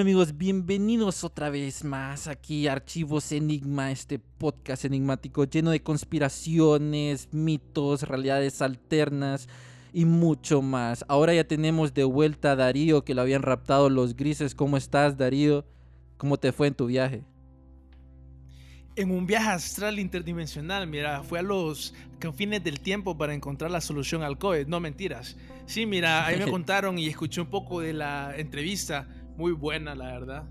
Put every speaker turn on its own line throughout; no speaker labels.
Amigos, bienvenidos otra vez más aquí a Archivos Enigma, este podcast enigmático lleno de conspiraciones, mitos, realidades alternas y mucho más. Ahora ya tenemos de vuelta a Darío que lo habían raptado los grises. ¿Cómo estás Darío? ¿Cómo te fue en tu viaje?
En un viaje astral interdimensional, mira, fue a los confines del tiempo para encontrar la solución al COVID, no mentiras. Sí, mira, ahí me contaron y escuché un poco de la entrevista muy buena, la verdad.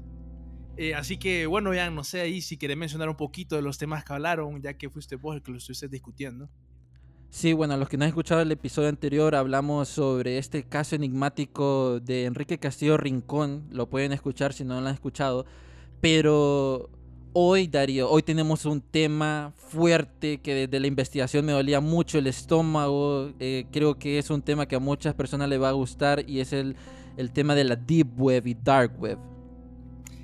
Eh, así que, bueno, ya no sé ahí si querés mencionar un poquito de los temas que hablaron, ya que fuiste vos el que lo estuviste discutiendo.
Sí, bueno, los que no han escuchado el episodio anterior, hablamos sobre este caso enigmático de Enrique Castillo Rincón. Lo pueden escuchar si no lo han escuchado. Pero hoy, Darío, hoy tenemos un tema fuerte que desde la investigación me dolía mucho el estómago. Eh, creo que es un tema que a muchas personas le va a gustar y es el el tema de la Deep Web y Dark Web.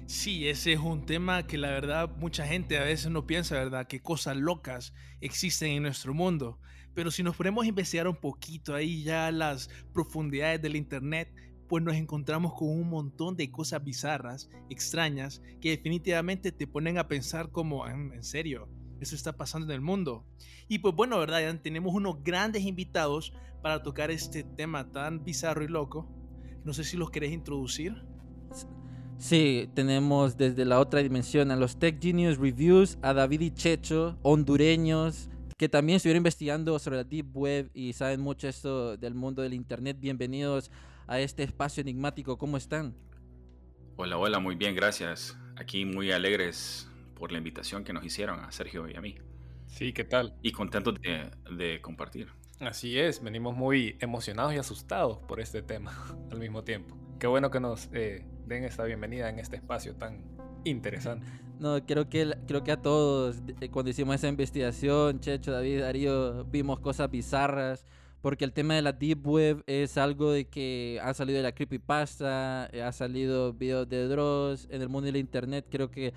Sí, ese es un tema que la verdad mucha gente a veces no piensa, ¿verdad? Qué cosas locas existen en nuestro mundo. Pero si nos ponemos a investigar un poquito ahí ya las profundidades del Internet, pues nos encontramos con un montón de cosas bizarras, extrañas, que definitivamente te ponen a pensar como, en serio, eso está pasando en el mundo. Y pues bueno, ¿verdad? Ya tenemos unos grandes invitados para tocar este tema tan bizarro y loco. No sé si los querés introducir.
Sí, tenemos desde la otra dimensión a los Tech Genius Reviews, a David y Checho, hondureños, que también estuvieron investigando sobre la Deep Web y saben mucho esto del mundo del Internet. Bienvenidos a este espacio enigmático. ¿Cómo están?
Hola, hola, muy bien, gracias. Aquí muy alegres por la invitación que nos hicieron a Sergio y a mí.
Sí, ¿qué tal?
Y contentos de, de compartir.
Así es, venimos muy emocionados y asustados por este tema al mismo tiempo. Qué bueno que nos eh, den esta bienvenida en este espacio tan interesante.
No, creo que, creo que a todos, eh, cuando hicimos esa investigación, Checho, David, Darío, vimos cosas bizarras, porque el tema de la Deep Web es algo de que ha salido de la creepypasta, eh, ha salido videos de Dross, en el mundo del Internet, creo que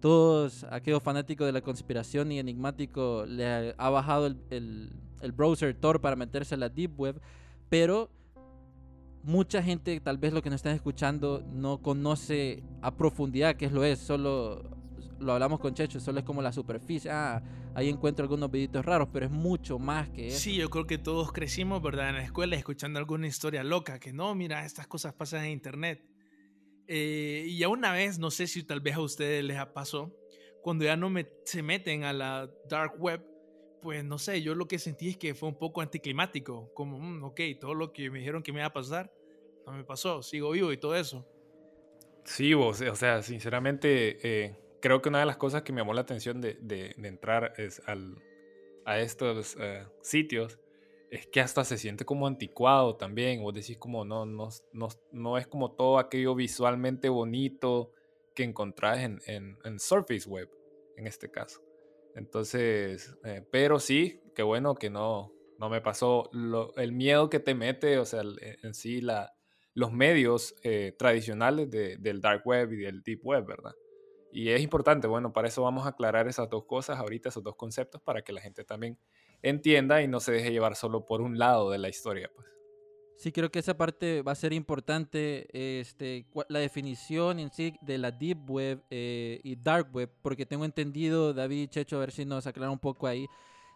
todos aquellos fanáticos de la conspiración y enigmático le ha, bajado el browser Tor para meterse a la Deep Web, pero mucha gente, tal vez lo que nos están escuchando, no conoce a profundidad qué es lo es, solo lo hablamos con Checho, solo es como la superficie, ah, ahí encuentro algunos videitos raros, pero es mucho más que eso.
Sí, yo creo que todos crecimos, ¿verdad? En la escuela escuchando alguna historia loca, que no, mira, estas cosas pasan en internet. Eh, y ya una vez, no sé si tal vez a ustedes les pasó, cuando ya no se meten a la dark web, pues no sé, yo lo que sentí es que fue un poco anticlimático, como, mm, ok, todo lo que me dijeron que me iba a pasar, no me pasó, sigo vivo y todo eso.
Sí, vos, o sea, sinceramente, eh, creo que una de las cosas que me llamó la atención de, de, entrar es al, a estos eh, sitios es que hasta se siente como anticuado también, vos decís como no, no, no, no es como todo aquello visualmente bonito que encontrás en, en, en Surface Web, en este caso. Entonces, eh, pero sí, qué bueno que no, no me pasó el miedo que te mete, o sea, eh, en sí la, los medios eh, tradicionales del dark web y del deep web, ¿verdad? Y es importante, bueno, para eso vamos a aclarar esas dos cosas ahorita, esos dos conceptos, para que la gente también entienda y no se deje llevar solo por un lado de la historia, pues.
Sí, creo que esa parte va a ser importante, este, la definición en sí de la Deep Web eh, y Dark Web, porque tengo entendido, David Checho, a ver si nos aclara un poco ahí,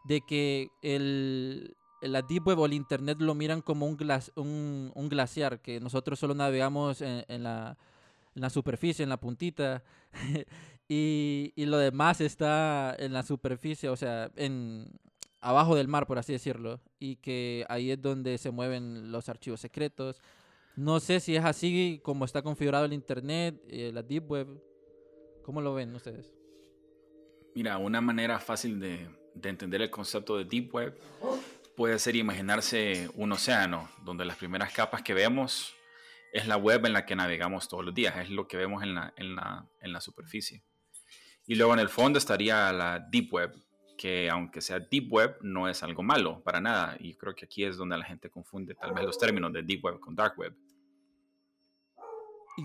de que el, la Deep Web o el Internet lo miran como un, un, glaciar, que nosotros solo navegamos en, la, la, superficie, en la puntita, y, y lo demás está en la superficie, o sea, en, abajo del mar, por así decirlo, y que ahí es donde se mueven los archivos secretos. No sé si es así como está configurado el Internet, eh, la Deep Web. ¿Cómo lo ven ustedes?
Mira, una manera fácil de, de entender el concepto de Deep Web puede ser imaginarse un océano, donde las primeras capas que vemos es la web en la que navegamos todos los días, es lo que vemos en la, en la, en la superficie. Y luego en el fondo estaría la Deep Web, que aunque sea deep web, no es algo malo para nada. Y creo que aquí es donde la gente confunde tal vez los términos de deep web con dark web.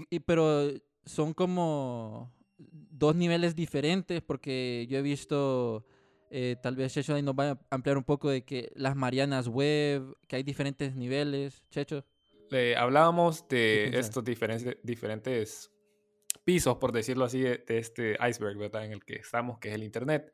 Y, pero son como dos niveles diferentes porque yo he visto Eh, tal vez Checho ahí nos va a ampliar un poco de que las Marianas Web, que hay diferentes niveles. Checho.
hablábamos de estos diferentes, diferentes pisos, por decirlo así, de, este iceberg, ¿verdad? En el que estamos, que es el Internet.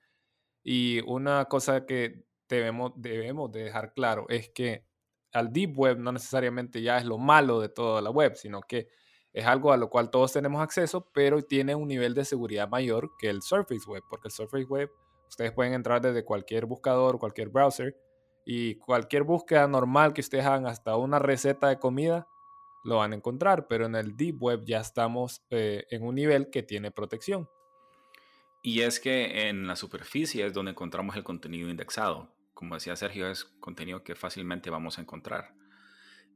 Y una cosa que debemos, debemos de dejar claro es que al Deep Web no necesariamente ya es lo malo de toda la web, sino que es algo a lo cual todos tenemos acceso, pero tiene un nivel de seguridad mayor que el Surface Web, porque el Surface Web ustedes pueden entrar desde cualquier buscador, cualquier browser, y cualquier búsqueda normal que ustedes hagan, hasta una receta de comida, lo van a encontrar, pero en el Deep Web ya estamos eh, en un nivel que tiene protección.
Y es que en la superficie es donde encontramos el contenido indexado. Como decía Sergio, es contenido que fácilmente vamos a encontrar.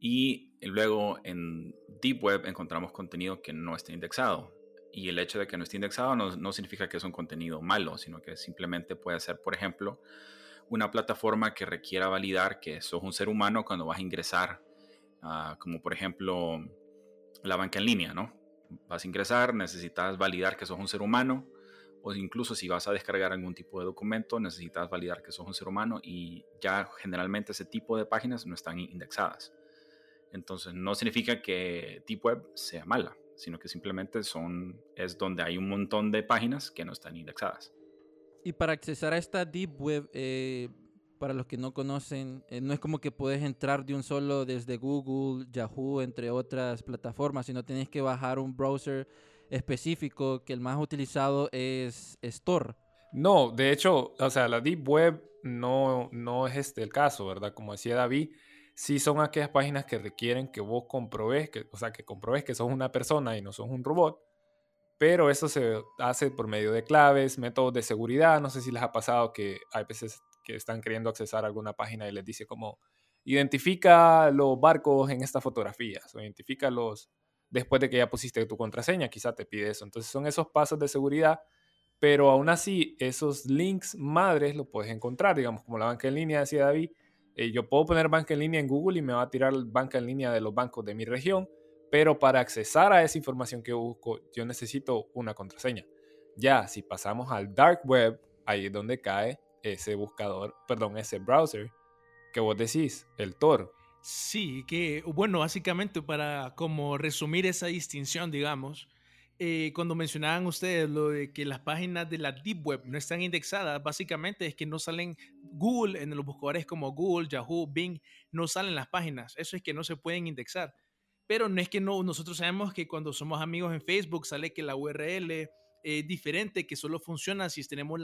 Y luego en Deep Web encontramos contenido que no está indexado. Y el hecho de que no esté indexado no, significa que es un contenido malo, sino que simplemente puede ser, por ejemplo, una plataforma que requiera validar que sos un ser humano cuando vas a ingresar, como por ejemplo la banca en línea, ¿no? Vas a ingresar, necesitas validar que sos un ser humano, o incluso si vas a descargar algún tipo de documento, necesitas validar que sos un ser humano y ya generalmente ese tipo de páginas no están indexadas. Entonces no significa que Deep Web sea mala, sino que simplemente son, es donde hay un montón de páginas que no están indexadas.
Y para accesar a esta Deep Web, eh, para los que no conocen, eh, no es como que puedes entrar de un solo desde Google, Yahoo, entre otras plataformas, sino tienes que bajar un browser específico que el más utilizado es, Store.
No, de hecho, o sea, la Deep Web no, no es este el caso, ¿verdad? Como decía David, sí son aquellas páginas que requieren que vos comprobes, que, o sea, que comprobes que sos una persona y no sos un robot, pero eso se hace por medio de claves, métodos de seguridad, no sé si les ha pasado que hay veces que están queriendo accesar a alguna página y les dice como, identifica los barcos en estas fotografías, o identifica los, después de que ya pusiste tu contraseña, quizá te pide eso. Entonces son esos pasos de seguridad, pero aún así esos links madres los puedes encontrar, digamos, como la banca en línea, decía David, eh, yo puedo poner banca en línea en Google y me va a tirar banca en línea de los bancos de mi región, pero para accesar a esa información que busco, yo necesito una contraseña. Ya, si pasamos al dark web, ahí es donde cae ese buscador, perdón, ese browser que vos decís, el Tor.
Sí, que bueno, básicamente para como resumir esa distinción, digamos, eh, cuando mencionaban ustedes lo de que las páginas de la Deep Web no están indexadas, básicamente es que no salen Google en los buscadores como Google, Yahoo, Bing, no salen las páginas. Eso es que no se pueden indexar. Pero no es que no, nosotros sabemos que cuando somos amigos en Facebook sale que la URL es diferente, que solo funciona si tenemos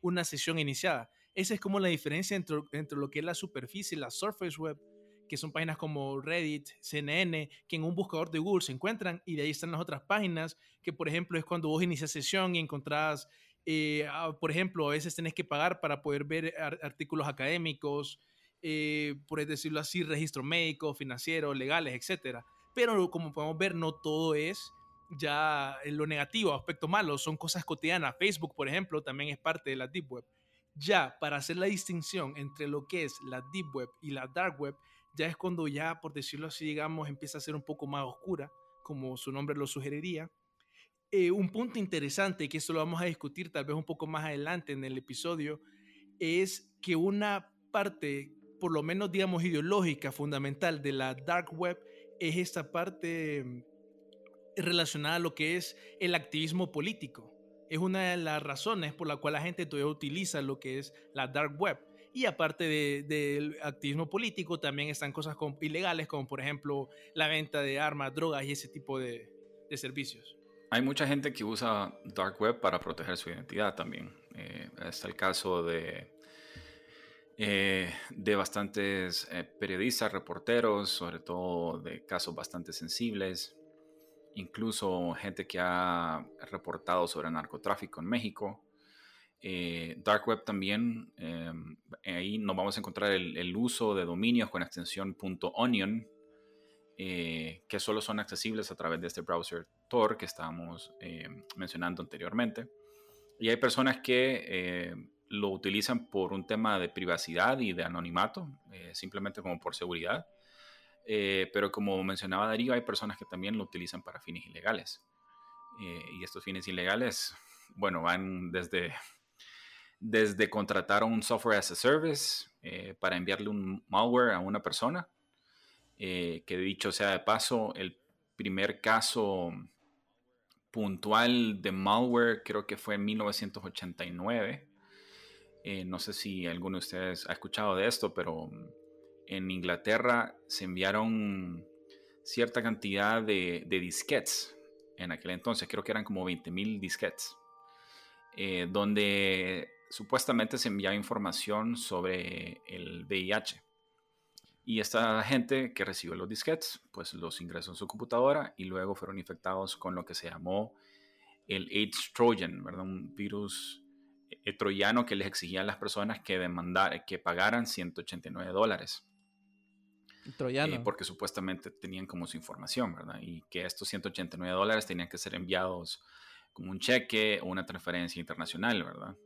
una sesión iniciada. Esa es como la diferencia entre, entre lo que es la superficie, la Surface Web que son páginas como Reddit, CNN, que en un buscador de Google se encuentran y de ahí están las otras páginas, que por ejemplo es cuando vos inicias sesión y encontrás, eh, ah, por ejemplo, a veces tenés que pagar para poder ver artículos académicos, eh, por decirlo así, registro médico, financiero, legales, etc. Pero como podemos ver, no todo es ya lo negativo, aspecto malo, son cosas cotidianas. Facebook, por ejemplo, también es parte de la Deep Web. Ya, para hacer la distinción entre lo que es la Deep Web y la Dark Web, ya es cuando ya, por decirlo así, digamos, empieza a ser un poco más oscura, como su nombre lo sugeriría. Eh, un punto interesante, que eso lo vamos a discutir tal vez un poco más adelante en el episodio, es que una parte, por lo menos digamos ideológica, fundamental de la dark web, es esta parte mm, relacionada a lo que es el activismo político. Es una de las razones por la cual la gente todavía utiliza lo que es la dark web y aparte del activismo político, también están cosas ilegales, como por ejemplo la venta de armas, drogas y ese tipo de, servicios.
Hay mucha gente que usa Dark Web para proteger su identidad también. Eh, está el caso de, eh, de bastantes eh, periodistas, reporteros, sobre todo de casos bastante sensibles. Incluso gente que ha reportado sobre narcotráfico en México eh, dark Web también, em, ahí nos vamos a encontrar el, uso de dominios con extensión .onion, eh, que solo son accesibles a través de este browser Tor que estábamos em, mencionando anteriormente. Y hay personas que em, lo utilizan por un tema de privacidad y de anonimato, eh, simplemente como por seguridad. pero como mencionaba Darío, hay personas que también lo utilizan para fines ilegales. y estos fines ilegales, bueno, van desde desde contratar un software as a service eh, para enviarle un malware a una persona, eh, que dicho sea de paso, el primer caso puntual de malware creo que fue en 1989. Eh, no sé si alguno de ustedes ha escuchado de esto, pero en Inglaterra se enviaron cierta cantidad de, disquets en aquel entonces, creo que eran como 20.000 disquets, eh, donde supuestamente se enviaba información sobre el VIH. Y esta gente que recibió los disquets, pues los ingresó en su computadora y luego fueron infectados con lo que se llamó el AIDS Trojan, ¿verdad? Un virus eh, troyano que les exigía a las personas que, demandar, que pagaran 189 dólares.
Troyano.
Eh, porque supuestamente tenían como su información, ¿verdad? Y que estos 189 dólares tenían que ser enviados como un cheque o una transferencia internacional, ¿verdad?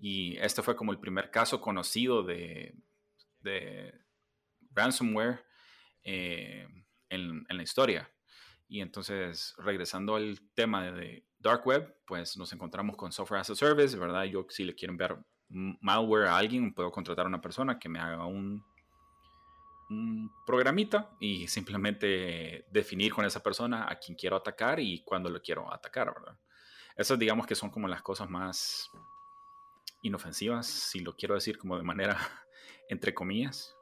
Y este fue como el primer caso conocido de, de ransomware eh, en, la historia. Y entonces, regresando al tema de, Dark Web, pues nos encontramos con Software as a Service, ¿verdad? Yo si le quiero enviar malware a alguien, puedo contratar a una persona que me haga un, un programita y simplemente definir con esa persona a quien quiero atacar y cuándo lo quiero atacar, ¿verdad? Esas digamos que son como las cosas más inofensivas, si lo quiero decir como de manera entre comillas.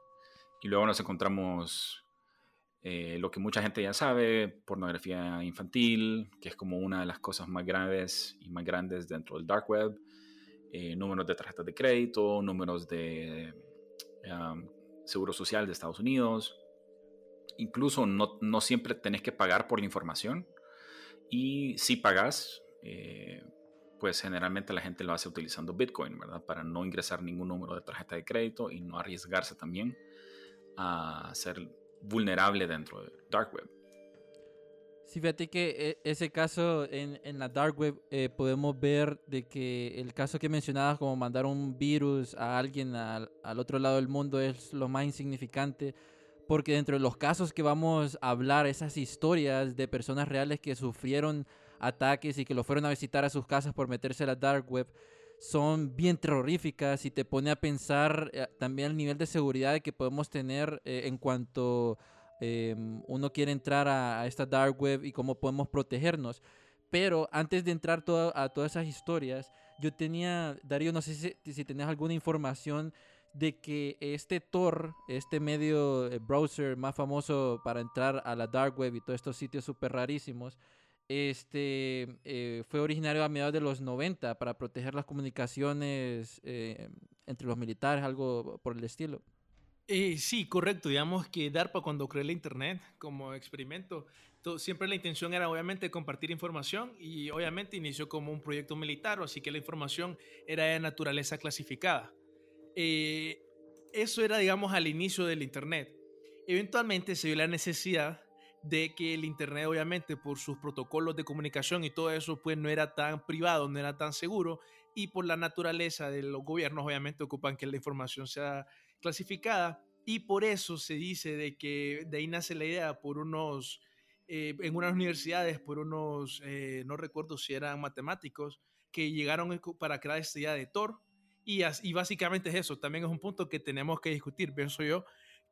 Y luego nos encontramos eh, lo que mucha gente ya sabe, pornografía infantil, que es como una de las cosas más graves y más grandes dentro del dark web, eh, números de tarjetas de crédito, números de seguro social de Estados Unidos. Incluso no, no, siempre tenés que pagar por la información y si pagas, eh, pues generalmente la gente lo hace utilizando Bitcoin, ¿verdad? Para no ingresar ningún número de tarjeta de crédito y no arriesgarse también a ser vulnerable dentro de Dark Web.
Sí, fíjate que eh, ese caso en, en la Dark Web eh, podemos ver de que el caso que mencionabas como mandar un virus a alguien al, al, otro lado del mundo es lo más insignificante porque dentro de los casos que vamos a hablar, esas historias de personas reales que sufrieron ataques y que lo fueron a visitar a sus casas por meterse a la Dark Web, son bien terroríficas y te pone a pensar eh, también el nivel de seguridad que podemos tener eh, en cuanto em, uno quiere entrar a, esta dark web y cómo podemos protegernos. Pero antes de entrar a todas esas historias, yo tenía, Darío, no sé si, si tenés alguna información de que este Tor, este medio eh, browser más famoso para entrar a la dark web y todos estos sitios súper rarísimos, este, eh, fue originario a mediados de los 90 para proteger las comunicaciones eh, entre los militares, algo por el estilo.
Eh, sí, correcto. Digamos que DARPA cuando creó la Internet como experimento, siempre la intención era obviamente compartir información y obviamente inició como un proyecto militar, así que la información era de naturaleza clasificada. eso era, digamos, al inicio del Internet. Eventualmente se vio la necesidad de que el Internet, obviamente, por sus protocolos de comunicación y todo eso, pues no era tan privado, no era tan seguro, y por la naturaleza de los gobiernos, obviamente, ocupan que la información sea clasificada, y por eso se dice de que de ahí nace la idea por unos, eh, en unas universidades, por unos, eh, no recuerdo si eran matemáticos, que llegaron para crear esta idea de Tor, y, y básicamente es eso, también es un punto que tenemos que discutir, pienso yo,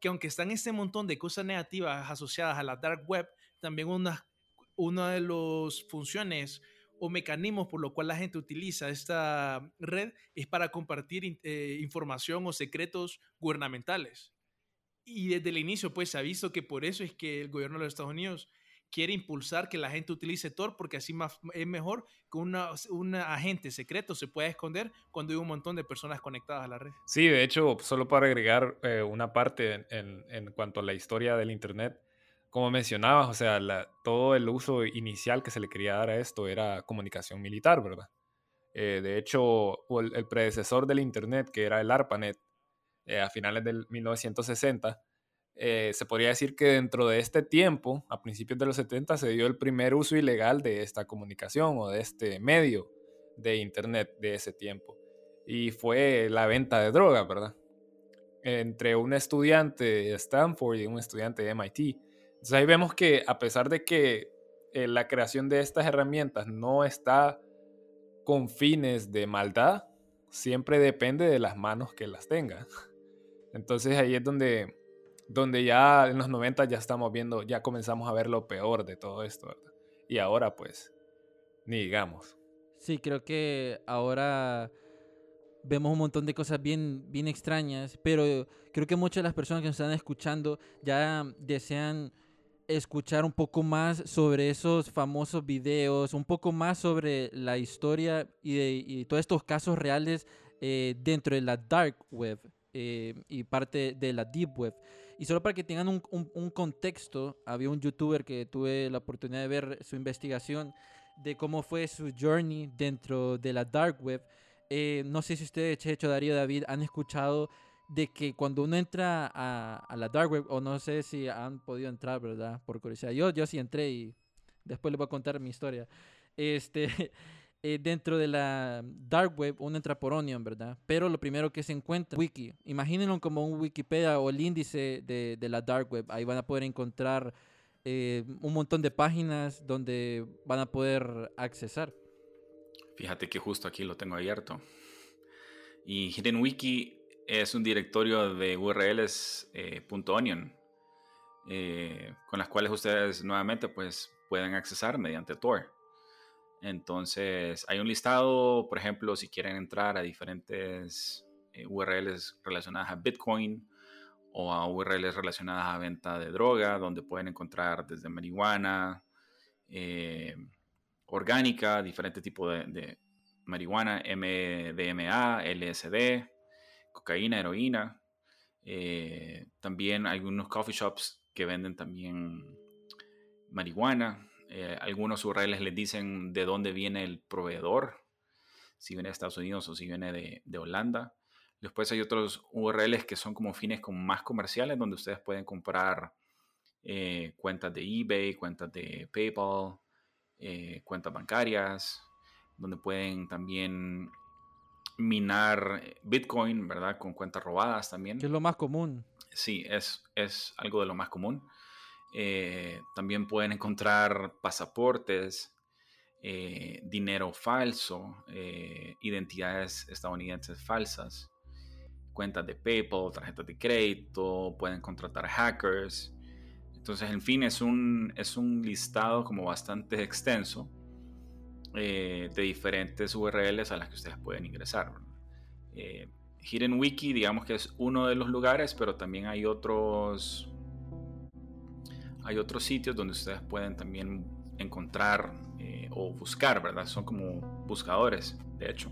que aunque están este montón de cosas negativas asociadas a la dark web, también una, una de las funciones o mecanismos por lo cual la gente utiliza esta red es para compartir eh, información o secretos gubernamentales. Y desde el inicio, pues se ha visto que por eso es que el gobierno de los Estados Unidos quiere impulsar que la gente utilice Tor porque así más, es mejor que un agente secreto se pueda esconder cuando hay un montón de personas conectadas a la red.
Sí, de hecho, solo para agregar eh, una parte en, en, cuanto a la historia del Internet, como mencionabas, o sea, todo el uso inicial que se le quería dar a esto era comunicación militar, ¿verdad? Eh, de hecho, el, el, predecesor del Internet, que era el ARPANET, eh, a finales del 1960, eh, se podría decir que dentro de este tiempo, a principios de los 70, se dio el primer uso ilegal de esta comunicación o de este medio de Internet de ese tiempo. Y fue la venta de droga, ¿verdad? Entre un estudiante de Stanford y un estudiante de MIT. Entonces ahí vemos que a pesar de que eh, la creación de estas herramientas no está con fines de maldad, siempre depende de las manos que las tengan. Entonces ahí es donde, donde ya en los 90 ya estamos viendo, ya comenzamos a ver lo peor de todo esto, ¿verdad? Y ahora pues, ni digamos.
Sí, creo que ahora vemos un montón de cosas bien, bien extrañas, pero creo que muchas de las personas que nos están escuchando ya desean escuchar un poco más sobre esos famosos videos, un poco más sobre la historia y, de, todos estos casos reales eh, dentro de la dark web eh, y parte de la deep web. Y solo para que tengan un, un, contexto, había un youtuber que tuve la oportunidad de ver su investigación de cómo fue su journey dentro de la dark web. Eh, no sé si ustedes, Checho, Darío, David, han escuchado de que cuando uno entra a, a, la dark web, o no sé si han podido entrar, ¿verdad? Por curiosidad. Yo, yo sí entré y después les voy a contar mi historia. Este, eh, dentro de la dark web uno entra por Onion, ¿verdad? Pero lo primero que se encuentra, wiki. Imagínenlo como un Wikipedia o el índice de, la dark web. Ahí van a poder encontrar eh, un montón de páginas donde van a poder accesar.
Fíjate que justo aquí lo tengo abierto. Y Hidden Wiki es un directorio de URLs eh, .onion eh, con las cuales ustedes nuevamente pues pueden accesar mediante Tor. Entonces hay un listado, por ejemplo, si quieren entrar a diferentes eh, URLs relacionadas a Bitcoin o a URLs relacionadas a venta de droga, donde pueden encontrar desde marihuana, orgánica, diferentes tipos de, marihuana, MDMA, LSD, cocaína, heroína. Eh, también algunos coffee shops que venden también marihuana. Eh, algunos URLs les dicen de dónde viene el proveedor, si viene de Estados Unidos o si viene de, Holanda. Después hay otros URLs que son como fines como más comerciales, donde ustedes pueden comprar eh, cuentas de eBay, cuentas de PayPal, cuentas bancarias, donde pueden también minar Bitcoin, ¿verdad? Con cuentas robadas también.
Que es lo más común.
Sí, es, es algo de lo más común. Eh, también pueden encontrar pasaportes, eh, dinero falso, eh, identidades estadounidenses falsas, cuentas de PayPal, tarjetas de crédito, pueden contratar hackers. Entonces, en fin, es un, es un listado como bastante extenso de diferentes URLs a las que ustedes pueden ingresar. Hidden Wiki, digamos que es uno de los lugares, pero también hay otros, hay otros sitios donde ustedes pueden también encontrar eh, o buscar, ¿verdad? Son como buscadores, de hecho.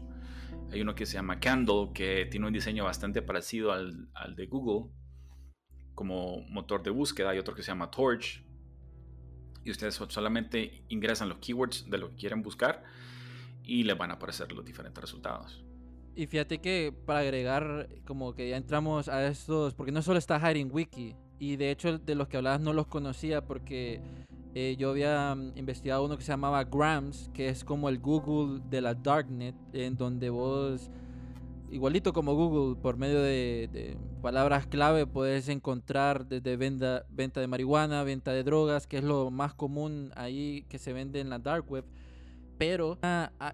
Hay uno que se llama Candle, que tiene un diseño bastante parecido al, al de Google como motor de búsqueda. Hay otro que se llama Torch, y ustedes solamente ingresan los keywords de lo que quieren buscar y les van a aparecer los diferentes resultados.
Y fíjate que para agregar, como que ya entramos a estos, porque no solo está Hiding Wiki, y de hecho de los que hablabas no los conocía porque eh, yo había mm, investigado uno que se llamaba Grams, que es como el Google de la Darknet, en donde vos igualito como Google, por medio de, palabras clave puedes encontrar desde venta, venta de marihuana, venta de drogas, que es lo más común ahí que se vende en la dark web. Pero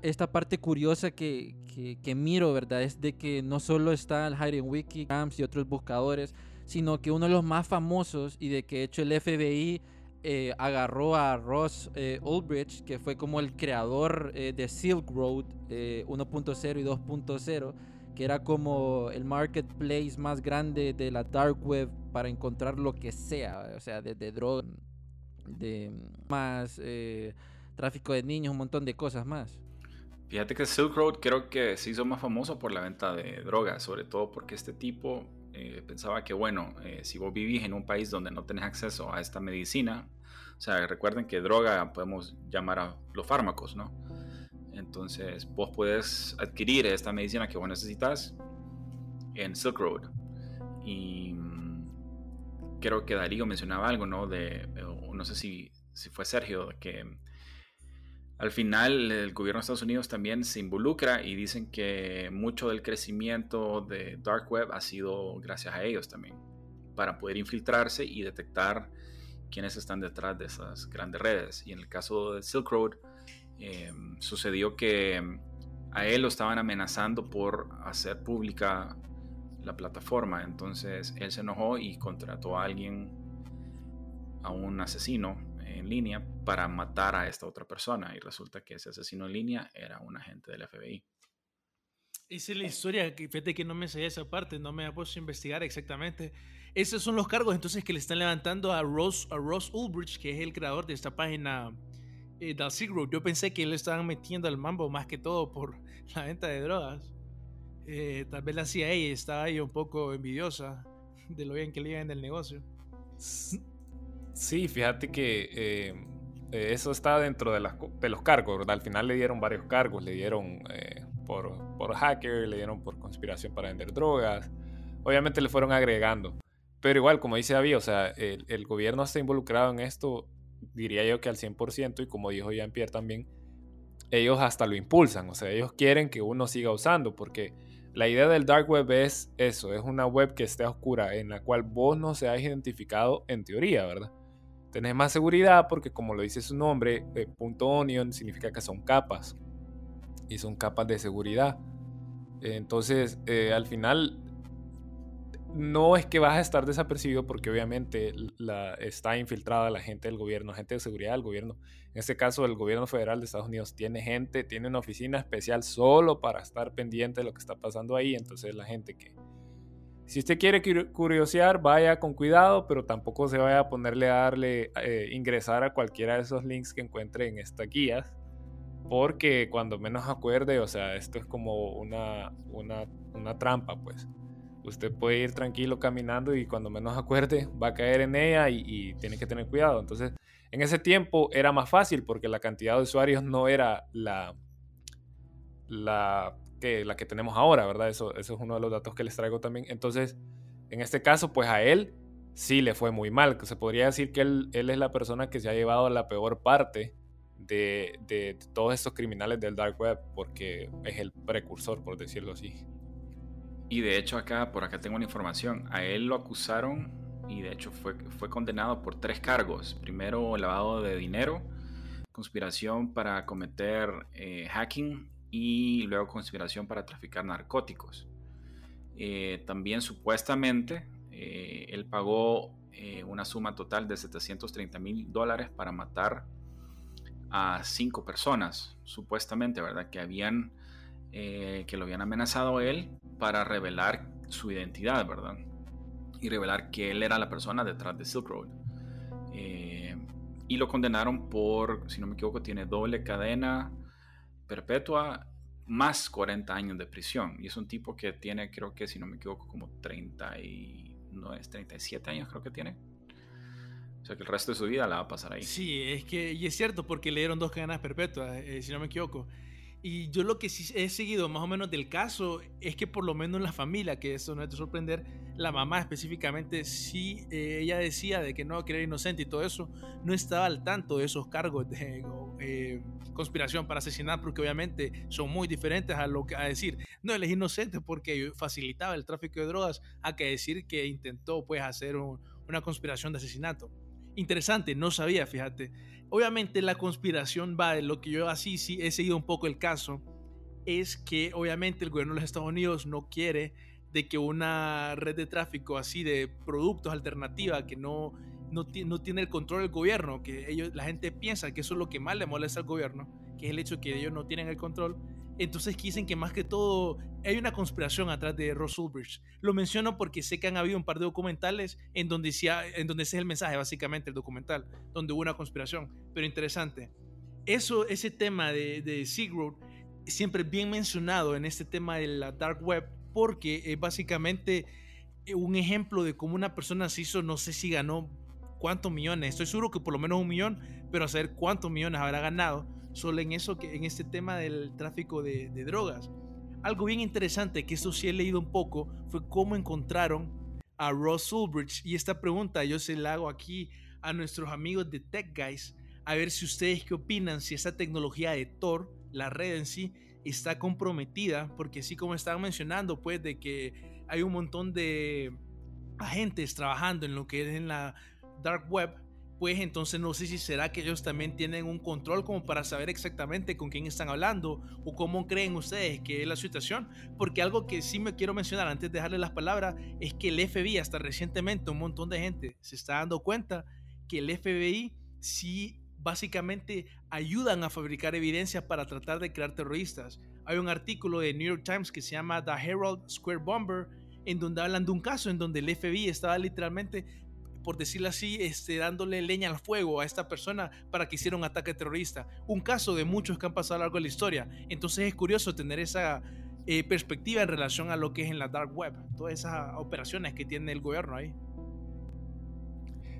esta parte curiosa que, que, miro, ¿verdad? Es de que no solo está el Hiding Wiki, y otros buscadores, sino que uno de los más famosos y de que de hecho el FBI eh, agarró a Ross eh, Ulbricht, que fue como el creador eh, de Silk Road 1.0 y 2.0 que era como el marketplace más grande de la dark web para encontrar lo que sea, o sea, desde drogas, de más eh, tráfico de niños, un montón de cosas más.
Fíjate que Silk Road creo que se hizo más famoso por la venta de drogas, sobre todo porque este tipo eh, pensaba que, bueno, eh, si vos vivís en un país donde no tenés acceso a esta medicina, o sea, recuerden que droga podemos llamar a los fármacos, ¿no? Entonces, vos puedes adquirir esta medicina que vos necesitas en Silk Road. Y mm, creo que Darío mencionaba algo, ¿no? De, no sé si, si fue Sergio, que al final el gobierno de Estados Unidos también se involucra y dicen que mucho del crecimiento de Dark Web ha sido gracias a ellos también, para poder infiltrarse y detectar quiénes están detrás de esas grandes redes. Y en el caso de Silk Road, Em, sucedió que a él lo estaban amenazando por hacer pública la plataforma. Entonces él se enojó y contrató a alguien, a un asesino en línea, para matar a esta otra persona. Y resulta que ese asesino en línea era un agente del FBI.
Esa es la historia, que fíjate que no me sé esa parte, no me ha puesto a investigar exactamente. Esos son los cargos entonces que le están levantando a Ross, a Ulbricht, que es el creador de esta página eh, Yo pensé que le estaban metiendo al mambo más que todo por la venta de drogas. Eh, tal vez la CIA estaba ahí un poco envidiosa de lo bien que le iba en el negocio.
Sí, fíjate que eh, eh, eso está dentro de, los cargos, Al final le dieron varios cargos, le dieron por, por hacker, le dieron por conspiración para vender drogas. Obviamente le fueron agregando. Pero igual, como dice David, o sea, el, el gobierno está involucrado en esto, diría yo que al 100%, y como dijo Jean-Pierre también, ellos hasta lo impulsan, o sea, ellos quieren que uno siga usando, porque la idea del dark web es eso, es una web que esté oscura, en la cual vos no seas identificado en teoría, ¿verdad? Tenés más seguridad porque como lo dice su nombre, eh, punto .onion significa que son capas, y son capas de seguridad. Entonces, eh, al final, no es que vas a estar desapercibido porque obviamente la, está infiltrada la gente del gobierno, gente de seguridad del gobierno. En este caso, el gobierno federal de Estados Unidos tiene gente, tiene una oficina especial solo para estar pendiente de lo que está pasando ahí. Entonces la gente que... Si usted quiere curiosear, vaya con cuidado, pero tampoco se vaya a ponerle a darle, eh, ingresar a cualquiera de esos links que encuentre en esta guía. Porque cuando menos acuerde, o sea, esto es como una, una, una trampa, pues usted puede ir tranquilo caminando y cuando menos acuerde va a caer en ella y, tiene que tener cuidado. Entonces, en ese tiempo era más fácil porque la cantidad de usuarios no era la, la, que, la que tenemos ahora, ¿verdad? Eso, eso es uno de los datos que les traigo también. Entonces, en este caso, pues a él sí le fue muy mal. Se podría decir que él, es la persona que se ha llevado la peor parte de, de todos estos criminales del dark web porque es el precursor, por decirlo así.
Y de hecho acá, por acá tengo una información. A él lo acusaron y de hecho fue, fue condenado por tres cargos. Primero, lavado de dinero, conspiración para cometer eh, hacking y luego conspiración para traficar narcóticos. Eh, también supuestamente eh, él pagó una suma total de 730 mil dólares para matar a cinco personas, supuestamente, ¿verdad? Que habían eh, que lo habían amenazado él para revelar su identidad, ¿verdad? Y revelar que él era la persona detrás de Silk Road. Eh, y lo condenaron por, si no me equivoco, tiene doble cadena perpetua más 40 años de prisión. Y es un tipo que tiene, creo que, si no me equivoco, como 30 y... No es 37 años, creo que tiene. O sea que el resto de su vida la va a pasar ahí.
Sí, es que, y es cierto, porque le dieron dos cadenas perpetuas, eh, si no me equivoco. Y yo lo que sí he seguido más o menos del caso es que por lo menos en la familia, que eso no es de sorprender, la mamá específicamente sí, eh, ella decía de que no, que era inocente y todo eso, no estaba al tanto de esos cargos de eh, conspiración para asesinar, porque obviamente son muy diferentes a lo que a decir, no, él es inocente porque facilitaba el tráfico de drogas, a que decir que intentó pues hacer una conspiración de asesinato. Interesante, no sabía, fíjate. Obviamente la conspiración va de lo que yo así sí he seguido un poco el caso, es que obviamente el gobierno de los Estados Unidos no quiere de que una red de tráfico así de productos alternativa que no, no, no tiene el control del gobierno, que ellos, la gente piensa que eso es lo que más le molesta al gobierno, que es el hecho de que ellos no tienen el control, entonces dicen que más que todo hay una conspiración atrás de Ross Ulbricht. Lo menciono porque sé que han habido un par de documentales en donde, en donde ese es el mensaje, básicamente, el documental, donde hubo una conspiración. Pero interesante. Eso, ese tema de, de Silk siempre bien mencionado en este tema de la Dark Web porque es básicamente un ejemplo de cómo una persona se hizo, no sé si ganó cuántos millones, estoy seguro que por lo menos un millón, pero a saber cuántos millones habrá ganado solo en eso, que en este tema del tráfico de, drogas. Algo bien interesante, que esto sí he leído un poco, fue cómo encontraron a Ross Ulbricht. Y esta pregunta yo se la hago aquí a nuestros amigos de Tech Guys, a ver si ustedes qué opinan, si esa tecnología de Tor, la red en sí, está comprometida, porque así como estaban mencionando, pues de que hay un montón de agentes trabajando en lo que es en la dark web, pues entonces no sé si será que ellos también tienen un control como para saber exactamente con quién están hablando o cómo creen ustedes que es la situación. Porque algo que sí me quiero mencionar antes de dejarle las palabras es que el FBI, hasta recientemente un montón de gente se está dando cuenta que el FBI sí básicamente ayudan a fabricar evidencia para tratar de crear terroristas. Hay un artículo de New York Times que se llama The Herald Square Bomber, en donde hablan de un caso en donde el FBI estaba literalmente por decirlo así, este, dándole leña al fuego a esta persona para que hiciera un ataque terrorista. Un caso de muchos que han pasado a lo largo de la historia. Entonces es curioso tener esa eh, perspectiva en relación a lo que es en la dark web, todas esas operaciones que tiene el gobierno ahí.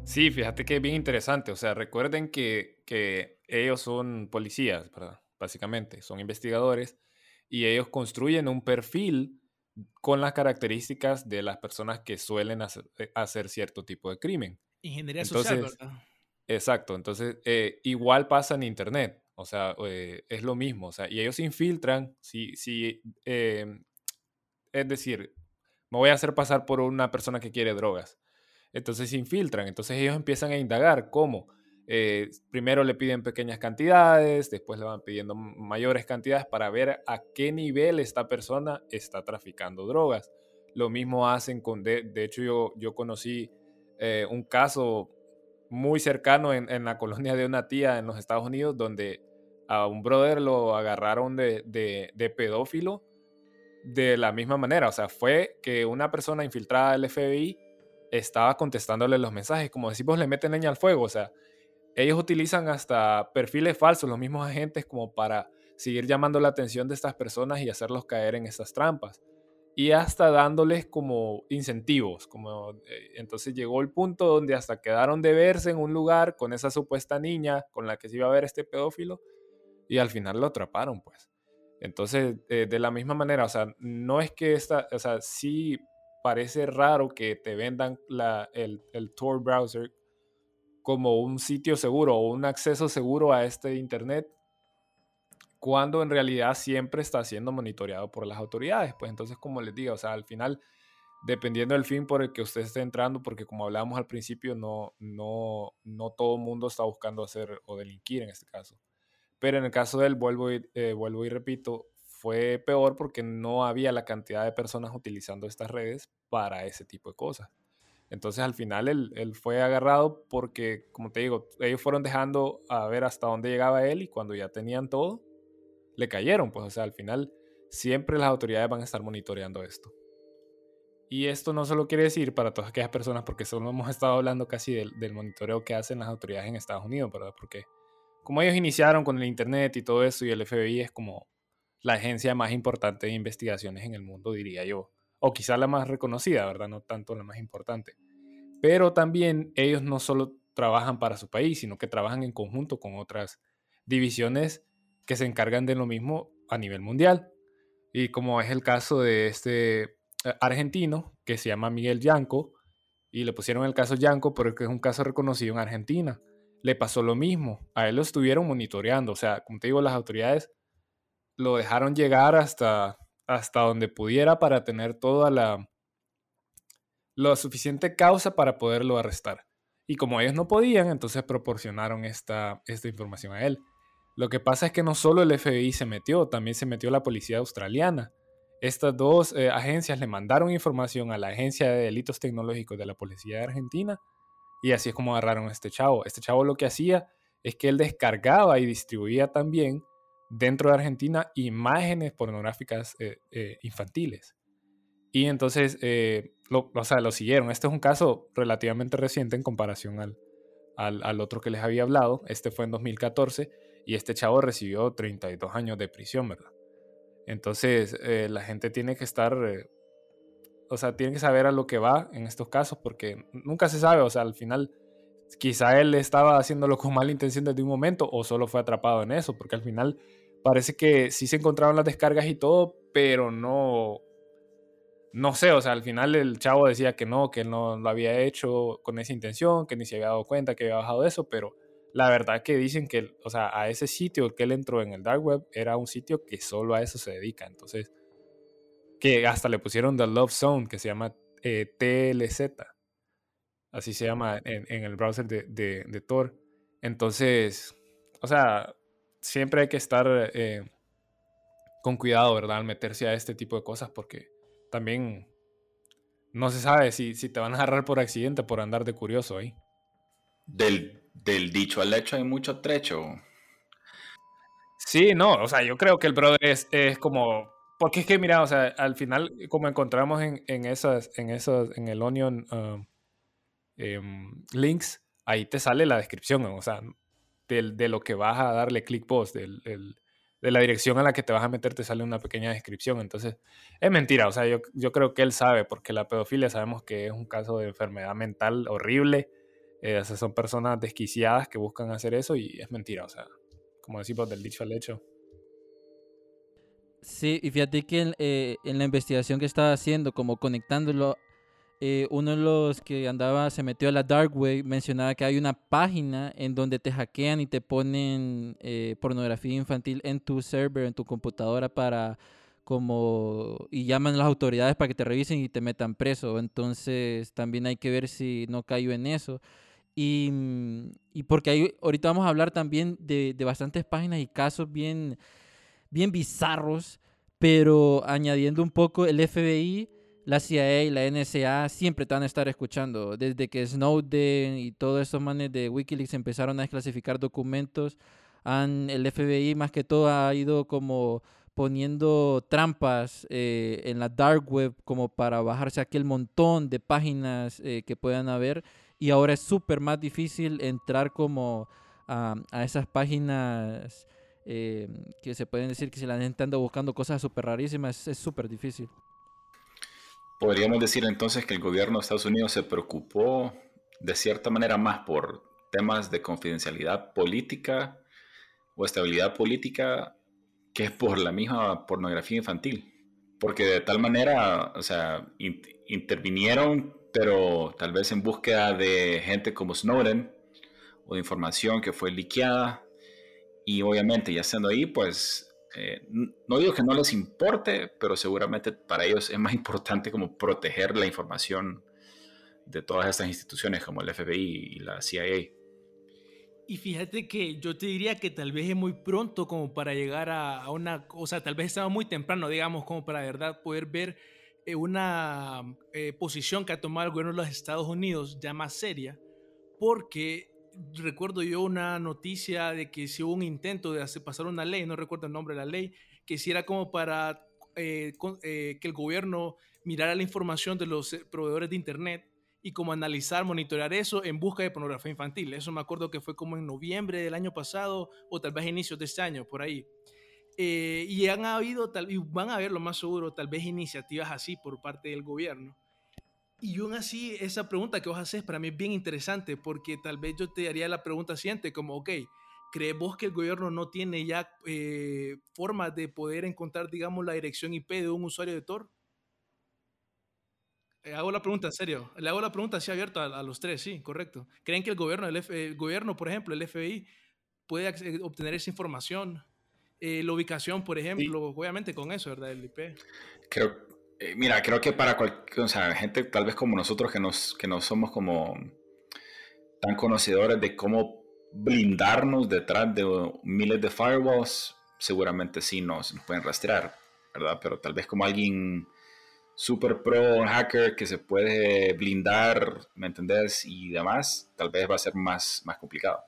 Sí, fíjate que es bien interesante. O sea, recuerden que, que ellos son policías. Básicamente, son investigadores y ellos construyen un perfil con las características de las personas que suelen eh, hacer, cierto tipo de crimen.
Ingeniería social, ¿verdad?
Exacto, entonces eh, igual pasa en Internet, o sea, eh, es lo mismo, o sea, y ellos infiltran, si, si em, es decir, me voy a hacer pasar por una persona que quiere drogas, entonces se infiltran, entonces ellos empiezan a indagar cómo, eh, primero le piden pequeñas cantidades, después le van pidiendo mayores cantidades para ver a qué nivel esta persona está traficando drogas. Lo mismo hacen con, de, hecho yo, yo conocí eh, un caso muy cercano en, la colonia de una tía en los Estados Unidos donde a un brother lo agarraron de, de pedófilo de la misma manera. O sea, fue que una persona infiltrada del FBI estaba contestándole los mensajes, como decimos, le meten leña al fuego. O sea, ellos utilizan hasta perfiles falsos, los mismos agentes, como para seguir llamando la atención de estas personas y hacerlos caer en estas trampas. Y hasta dándoles como incentivos, como eh, entonces llegó el punto donde hasta quedaron de verse en un lugar con esa supuesta niña con la que se iba a ver este pedófilo y al final lo atraparon, pues. Entonces, eh, de la misma manera, o sea, no es que esta, o sea, sí parece raro que te vendan la, el, el Tor browser como un sitio seguro o un acceso seguro a este Internet, cuando en realidad siempre está siendo monitoreado por las autoridades. Pues entonces, como les digo, o sea, al final, dependiendo del fin por el que usted esté entrando, porque como hablábamos al principio, no, no, no todo mundo está buscando hacer o delinquir en este caso. Pero en el caso del, vuelvo y, eh, vuelvo y repito, fue peor porque no había la cantidad de personas utilizando estas redes para ese tipo de cosas. Entonces al final él, fue agarrado porque, como te digo, ellos fueron dejando a ver hasta dónde llegaba él y cuando ya tenían todo, le cayeron. Pues o sea, al final siempre las autoridades van a estar monitoreando esto. Y esto no solo quiere decir para todas aquellas personas, porque solo hemos estado hablando casi del, del monitoreo que hacen las autoridades en Estados Unidos, ¿verdad? Porque como ellos iniciaron con el Internet y todo eso, y el FBI es como la agencia más importante de investigaciones en el mundo, diría yo o quizá la más reconocida, ¿verdad? No tanto la más importante. Pero también ellos no solo trabajan para su país, sino que trabajan en conjunto con otras divisiones que se encargan de lo mismo a nivel mundial. Y como es el caso de este eh, argentino que se llama Miguel Yanco, y le pusieron el caso Yanco porque es un caso reconocido en Argentina. Le pasó lo mismo, a él lo estuvieron monitoreando, o sea, como te digo, las autoridades lo dejaron llegar hasta hasta donde pudiera para tener toda la lo suficiente causa para poderlo arrestar. Y como ellos no podían, entonces proporcionaron esta, esta información a él. Lo que pasa es que no solo el FBI se metió, también se metió la policía australiana. Estas dos eh, agencias le mandaron información a la Agencia de Delitos Tecnológicos de la Policía de Argentina y así es como agarraron a este chavo. Este chavo lo que hacía es que él descargaba y distribuía también dentro de Argentina imágenes pornográficas eh, eh, infantiles. Y entonces, eh, lo, o sea, lo siguieron. Este es un caso relativamente reciente en comparación al, al, otro que les había hablado. Este fue en 2014 y este chavo recibió 32 años de prisión, ¿verdad? Entonces, la gente tiene que estar, o sea, tiene que saber a lo que va en estos casos porque nunca se sabe, o sea, al final quizá él estaba haciéndolo con mala intención desde un momento o solo fue atrapado en eso, porque al final parece que sí se encontraron las descargas y todo, pero no, no sé, o sea, al final el chavo decía que no, que él no lo había hecho con esa intención, que ni se había dado cuenta que había bajado eso, pero la verdad que dicen que, o sea, a ese sitio que él entró en el dark web era un sitio que solo a eso se dedica, entonces, que hasta le pusieron The Love Zone, que se llama eh, TLZ. así se llama en, el browser de, de, Tor. Entonces, o sea, siempre hay que estar eh, con cuidado, ¿verdad? Al meterse a este tipo de cosas porque también no se sabe si, si te van a agarrar por accidente por andar de curioso ahí.
Del, del dicho al hecho hay mucho trecho.
Sí, no, o sea, yo creo que el brother es, es como porque es que, mira, o sea, al final, como encontramos en, en esas, en esos, en el Onion um, em, links, ahí te sale la descripción, o sea, de, lo que vas a darle click post, de la dirección a la que te vas a meter, te sale una pequeña descripción. Entonces, es mentira, o sea, yo, yo creo que él sabe, porque la pedofilia sabemos que es un caso de enfermedad mental horrible. Eh, son personas desquiciadas que buscan hacer eso y es mentira, o sea, como decimos del dicho al hecho.
Sí, y fíjate que eh, en, la investigación que estaba haciendo, como conectándolo, eh, uno de los que andaba, se metió a la Dark Web, mencionaba que hay una página en donde te hackean y te ponen eh, pornografía infantil en tu server, en tu computadora para como y llaman a las autoridades para que te revisen y te metan preso. Entonces también hay que ver si no cayó en eso. Y, y porque hay, ahorita vamos a hablar también de, de bastantes páginas y casos bien bien bizarros, pero añadiendo un poco el FBI, la CIA y la NSA siempre te van a estar escuchando. Desde que Snowden y todos esos manes de Wikileaks empezaron a desclasificar documentos, han, el FBI más que todo ha ido como poniendo trampas eh, en la dark web como para bajarse aquel montón de páginas eh, que puedan haber y ahora es súper más difícil entrar como a esas páginas eh, que se pueden decir que si la gente anda buscando cosas súper rarísimas, es súper difícil.
Podríamos decir entonces que el gobierno de Estados Unidos se preocupó de cierta manera más por temas de confidencialidad política o estabilidad política que por la misma pornografía infantil. Porque de tal manera, o sea, intervinieron, pero tal vez en búsqueda de gente como Snowden o de información que fue liqueada y obviamente, ya estando ahí, pues eh, no digo que no les importe, pero seguramente para ellos es más importante como proteger la información de todas estas instituciones como el FBI y la CIA.
Y fíjate que yo te diría que tal vez es muy pronto como para llegar a, una cosa, tal vez estaba muy temprano, digamos, como para de verdad poder ver eh, una eh, posición que ha tomado el gobierno de los Estados Unidos ya más seria, porque recuerdo yo una noticia de que si hubo un intento de hacer pasar una ley, no recuerdo el nombre de la ley, que si era como para eh, eh, que el gobierno mirara la información de los eh, proveedores de Internet y como analizar, monitorear eso en busca de pornografía infantil. Eso me acuerdo que fue como en noviembre del año pasado o tal vez inicios de este año, por ahí. y han habido, tal, y van a haber lo más seguro, tal vez iniciativas así por parte del gobierno y aún así, esa pregunta que vos haces para mí es bien interesante porque tal vez yo te haría la pregunta siguiente, como, ok, ¿crees vos que el gobierno no tiene ya eh, forma de poder encontrar, digamos, la dirección IP de un usuario de Tor? Eh, hago la pregunta en serio. Le hago la pregunta así abierta a, los tres, sí, correcto. ¿Creen que el gobierno, el, gobierno, por ejemplo, el FBI, puede obtener esa información? Eh, la ubicación, por ejemplo, obviamente con eso, ¿verdad? El IP.
Creo, eh, mira, creo que para cualquier, o sea, gente tal vez como nosotros que, nos, que no somos como tan conocedores de cómo blindarnos detrás de miles de firewalls, seguramente sí nos, nos pueden rastrear, ¿verdad? Pero tal vez como alguien super pro hacker que se puede blindar, ¿me entendés? Y demás, tal vez va a ser más, más complicado.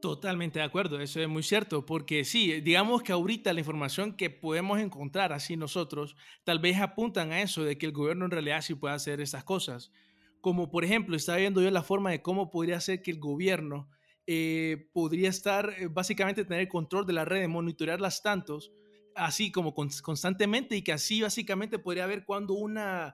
Totalmente de acuerdo, eso es muy cierto, porque sí, digamos que ahorita la información que podemos encontrar así nosotros, tal vez apuntan a eso, de que el gobierno en realidad sí puede hacer esas cosas. Como por ejemplo, estaba viendo yo la forma de cómo podría ser que el gobierno eh, podría estar, eh, básicamente tener control de la red, monitorearlas tantos, así como constantemente, y que así básicamente podría haber cuando una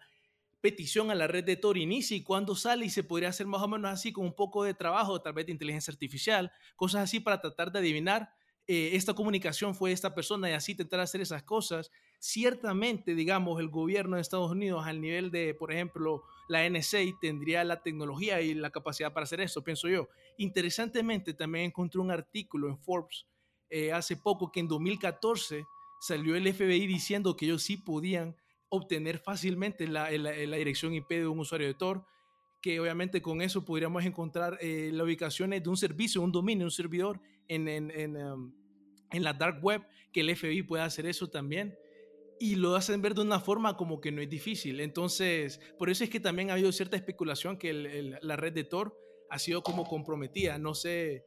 petición a la red de Tor inicia y cuando sale y se podría hacer más o menos así con un poco de trabajo, tal vez de inteligencia artificial, cosas así para tratar de adivinar eh, esta comunicación fue esta persona y así intentar hacer esas cosas. Ciertamente, digamos, el gobierno de Estados Unidos al nivel de, por ejemplo, la NSA tendría la tecnología y la capacidad para hacer eso, pienso yo. Interesantemente, también encontré un artículo en Forbes eh, hace poco que en 2014 salió el FBI diciendo que ellos sí podían obtener fácilmente la, dirección IP de un usuario de Tor, que obviamente con eso podríamos encontrar eh, las ubicaciones de un servicio, un dominio, un servidor en, en, en, en la dark web, que el FBI pueda hacer eso también y lo hacen ver de una forma como que no es difícil. Entonces, por eso es que también ha habido cierta especulación que la red de Tor ha sido como comprometida. No sé,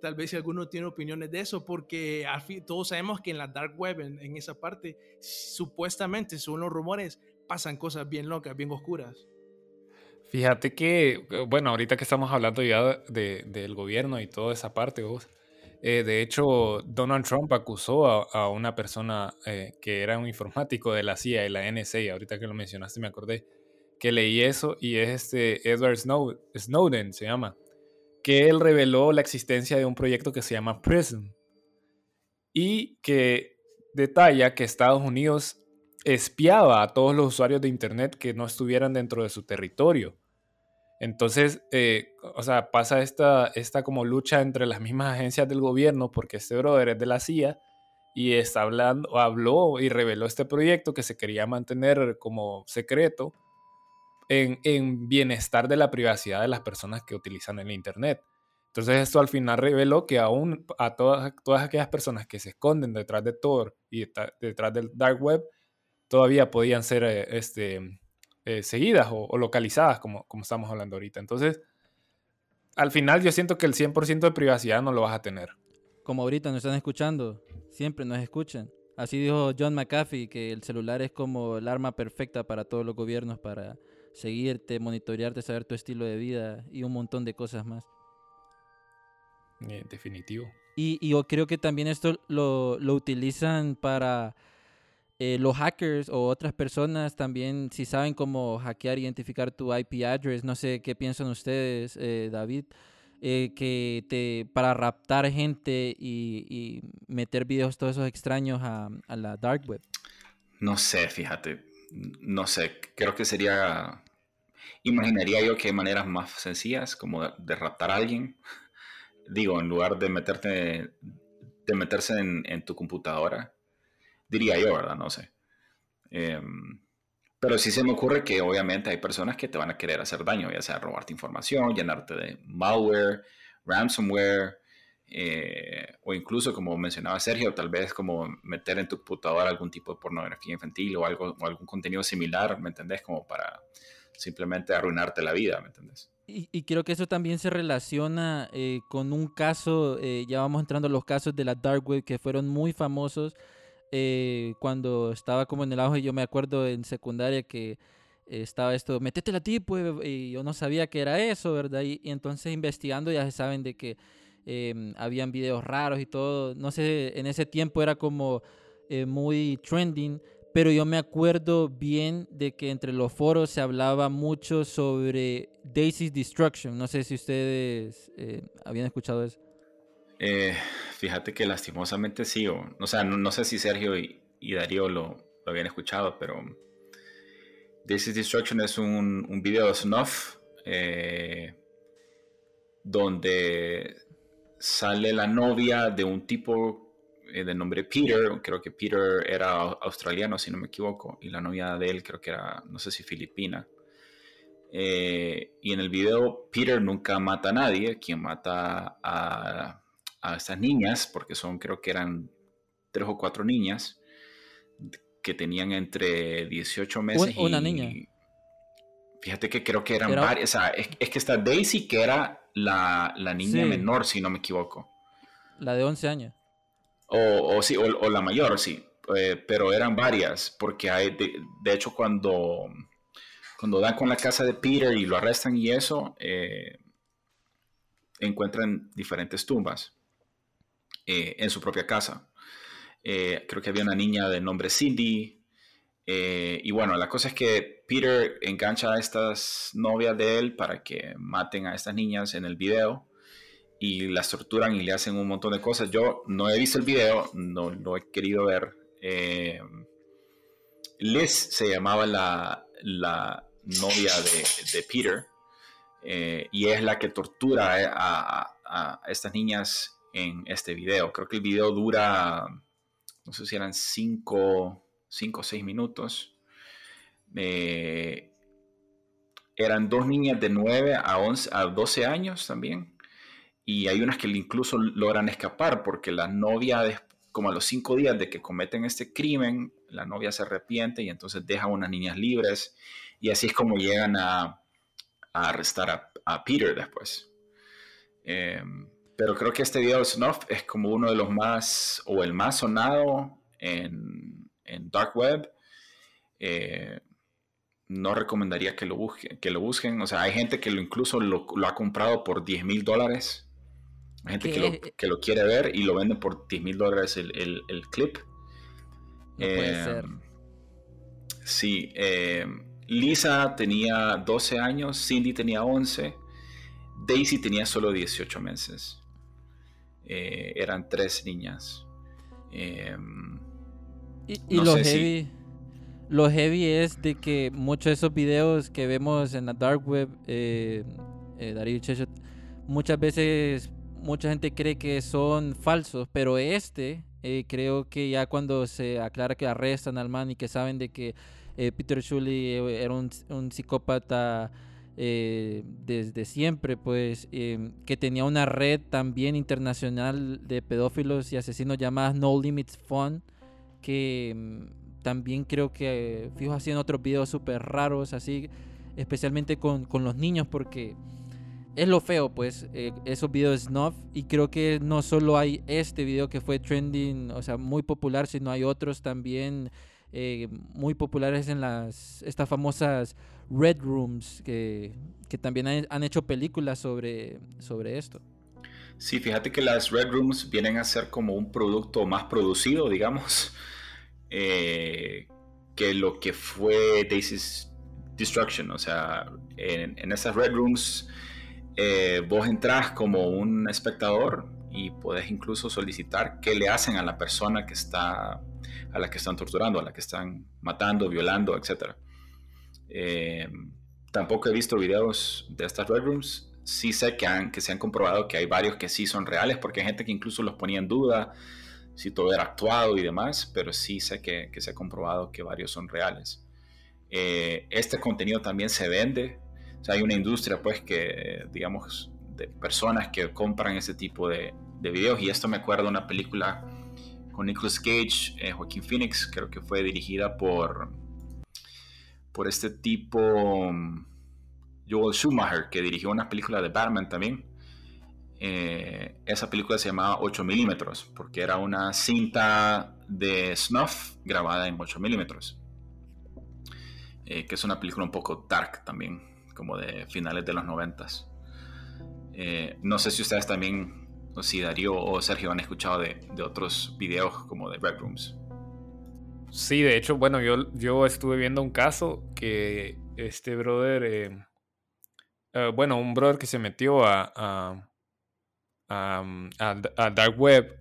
tal vez si alguno tiene opiniones de eso, porque todos sabemos que en la dark web, en, esa parte, supuestamente, según los rumores, pasan cosas bien locas, bien oscuras.
Fíjate que, bueno, ahorita que estamos hablando ya de, del gobierno y toda esa parte, vos, eh, de hecho, Donald Trump acusó a, una persona eh, que era un informático de la CIA y la NSA, ahorita que lo mencionaste me acordé, que leí eso y es este Edward Snowden, se llama, que él reveló la existencia de un proyecto que se llama PRISM y que detalla que Estados Unidos espiaba a todos los usuarios de Internet que no estuvieran dentro de su territorio. Entonces, eh, o sea, pasa esta, esta como lucha entre las mismas agencias del gobierno, porque este brother es de la CIA y está hablando, habló y reveló este proyecto que se quería mantener como secreto en, en bienestar de la privacidad de las personas que utilizan el Internet. Entonces esto al final reveló que aún a todas, todas aquellas personas que se esconden detrás de Tor y detrás del Dark Web, todavía podían ser eh, este, eh, seguidas o, localizadas, como, como estamos hablando ahorita. Entonces, al final yo siento que el 100% de privacidad no lo vas a tener.
Como ahorita nos están escuchando, siempre nos escuchan. Así dijo John McAfee, que el celular es como el arma perfecta para todos los gobiernos, para seguirte, monitorearte, saber tu estilo de vida y un montón de cosas más.
Eh, definitivo.
Y, yo creo que también esto lo, lo utilizan para eh, los hackers o otras personas también, si saben cómo hackear, identificar tu IP address, no sé qué piensan ustedes, eh, David, eh, que te, para raptar gente y, meter videos todos esos extraños a, la dark web.
No sé, fíjate, no sé, creo que sería, imaginaría yo que hay maneras más sencillas como de, raptar a alguien, digo, en lugar de meterte, de meterse en tu computadora diría yo, ¿verdad? No sé. Em, pero sí se me ocurre que obviamente hay personas que te van a querer hacer daño, ya sea robarte información, llenarte de malware, ransomware, eh, o incluso, como mencionaba Sergio, tal vez como meter en tu computadora algún tipo de pornografía infantil o, algo, o algún contenido similar, ¿me entendés? Como para simplemente arruinarte la vida, ¿me entendés?
Y, creo que eso también se relaciona eh, con un caso, eh, ya vamos entrando a los casos de la Dark Web que fueron muy famosos eh, cuando estaba como en el auge, yo me acuerdo en secundaria que estaba esto, metete la tip, y yo no sabía que era eso, ¿verdad? Y, entonces investigando ya se saben de que em, habían videos raros y todo, no sé, en ese tiempo era como eh, muy trending, pero yo me acuerdo bien de que entre los foros se hablaba mucho sobre Daisy's Destruction, no sé si ustedes eh, habían escuchado eso.
Eh, fíjate que lastimosamente sí, o, sea, no, sé si Sergio y, Darío lo, habían escuchado, pero This is Destruction es un, video de Snuff eh, donde sale la novia de un tipo de nombre Peter, creo que Peter era australiano si no me equivoco, y la novia de él creo que era, no sé si filipina. y en el video Peter nunca mata a nadie, quien mata a a estas niñas, porque son, creo que eran tres o cuatro niñas que tenían entre 18 meses
y... Una niña.
Fíjate que creo que eran varias. O sea, es, que está Daisy, que era la, niña menor, si no me equivoco.
La de 11 años.
O, o sí, o, la mayor, sí. Eh, pero eran varias, porque hay, de, hecho, cuando, cuando dan con la casa de Peter y lo arrestan y eso, eh, encuentran diferentes tumbas. Eh, en su propia casa. Creo que había una niña de nombre Cindy. Y bueno, la cosa es que Peter engancha a estas novias de él para que maten a estas niñas en el video y las torturan y le hacen un montón de cosas. Yo no he visto el video, no lo he querido ver. Liz se llamaba la, novia de, Peter y es la que tortura a, a estas niñas en este video. Creo que el video dura, no sé si eran 5 o 6 minutos. Eh, eran dos niñas de 9 a, 11, a 12 años también. Y hay unas que incluso logran escapar porque la novia, como a los cinco días de que cometen este crimen, la novia se arrepiente y entonces deja a unas niñas libres. Y así es como llegan a, arrestar a, Peter después. Em, pero creo que este video de Snuff es como uno de los más, o el más sonado en, en Dark Web. Eh, no recomendaría que lo, busquen, que lo busquen. O sea, hay gente que lo incluso lo, ha comprado por 10 mil dólares. Hay gente que lo, quiere ver y lo venden por 10 mil dólares el, clip.
No puede ser.
Sí. Eh, Lisa tenía 12 años, Cindy tenía 11, Daisy tenía solo 18 meses. Eh, eran tres niñas.
Em, y, lo heavy. Lo heavy es de que muchos de esos videos que vemos en la dark web, eh, eh Darío y muchas veces mucha gente cree que son falsos, pero este eh, creo que ya cuando se aclara que arrestan al man y que saben de que eh, Peter Shuley eh, era un, psicópata desde siempre, pues que tenía una red también internacional de pedófilos y asesinos llamadas No Limits Fun, que mm, también creo que, fijo, hacían otros videos súper raros, así, especialmente con, con, los niños, porque es lo feo, pues, esos videos snuff, y creo que no solo hay este video que fue trending, o sea, muy popular, sino hay otros también eh, muy populares en las estas famosas Red Rooms que, también han, hecho películas sobre, sobre esto.
Sí, fíjate que las Red Rooms vienen a ser como un producto más producido, digamos, eh, que lo que fue Daisy's Destruction. O sea, en, esas Red Rooms eh, vos entras como un espectador y puedes incluso solicitar qué le hacen a la persona que está a la que están torturando, a la que están matando, violando, etc. Eh, tampoco he visto videos de estas Red Rooms. Sí sé que, han, que se han comprobado que hay varios que sí son reales, porque hay gente que incluso los ponía en duda si todo era actuado y demás, pero sí sé que, que se ha comprobado que varios son reales. Eh, este contenido también se vende. O sea, hay una industria, pues, que, digamos, de personas que compran ese tipo de, de videos. Y esto me acuerda de una película con Nicolas Cage, eh, Joaquín Phoenix, creo que fue dirigida por, por este tipo Joel Schumacher, que dirigió una película de Batman también. Eh, esa película se llamaba 8 milímetros, porque era una cinta de snuff grabada en 8 milímetros. Eh, que es una película un poco dark también, como de finales de los 90. no sé si ustedes también o si Darío o Sergio han escuchado de, otros videos como de Red Rooms.
Sí, de hecho, bueno, yo, yo estuve viendo un caso que este brother, eh, eh, bueno, un brother que se metió a, a, Dark Web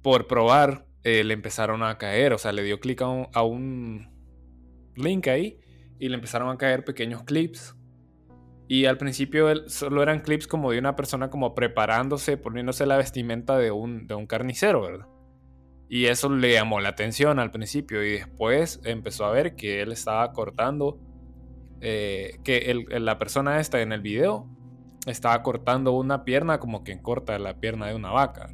por probar, eh, le empezaron a caer, o sea, le dio clic a un link ahí y le empezaron a caer pequeños clips y al principio solo eran clips como de una persona como preparándose, poniéndose la vestimenta de un, de un carnicero, ¿verdad? Y eso le llamó la atención al principio y después empezó a ver que él estaba cortando, eh, que la persona esta en el video estaba cortando una pierna como quien corta la pierna de una vaca.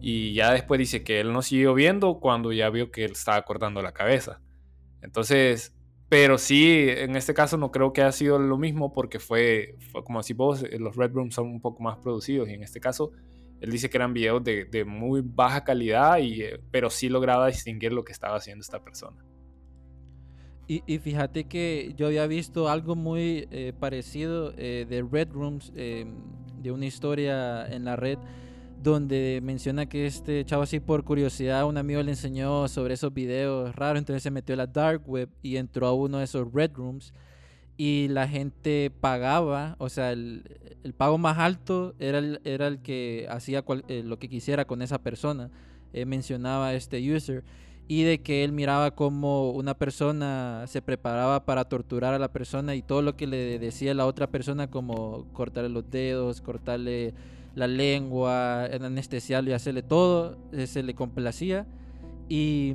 Y ya después dice que él no siguió viendo cuando ya vio que él estaba cortando la cabeza. Entonces pero sí, en este caso no creo que haya sido lo mismo porque fue, como así vos, eh, los Red Rooms son un poco más producidos y en este caso él dice que eran videos de, muy baja calidad, y, eh, pero sí lograba distinguir lo que estaba haciendo esta persona.
Y, fíjate que yo había visto algo muy eh, parecido de Red Rooms, em, de una historia en la red donde menciona que este chavo así por curiosidad un amigo le enseñó sobre esos videos raros, entonces se metió a la dark web y entró a uno de esos red rooms y la gente pagaba, o sea, el, pago más alto era el, era el que hacía eh, lo que quisiera con esa persona, eh, mencionaba este user, y de que él miraba como una persona se preparaba para torturar a la persona y todo lo que le decía la otra persona como cortarle los dedos, cortarle la lengua, en anestesiarlo y hacerle todo, eh, se le complacía. Y,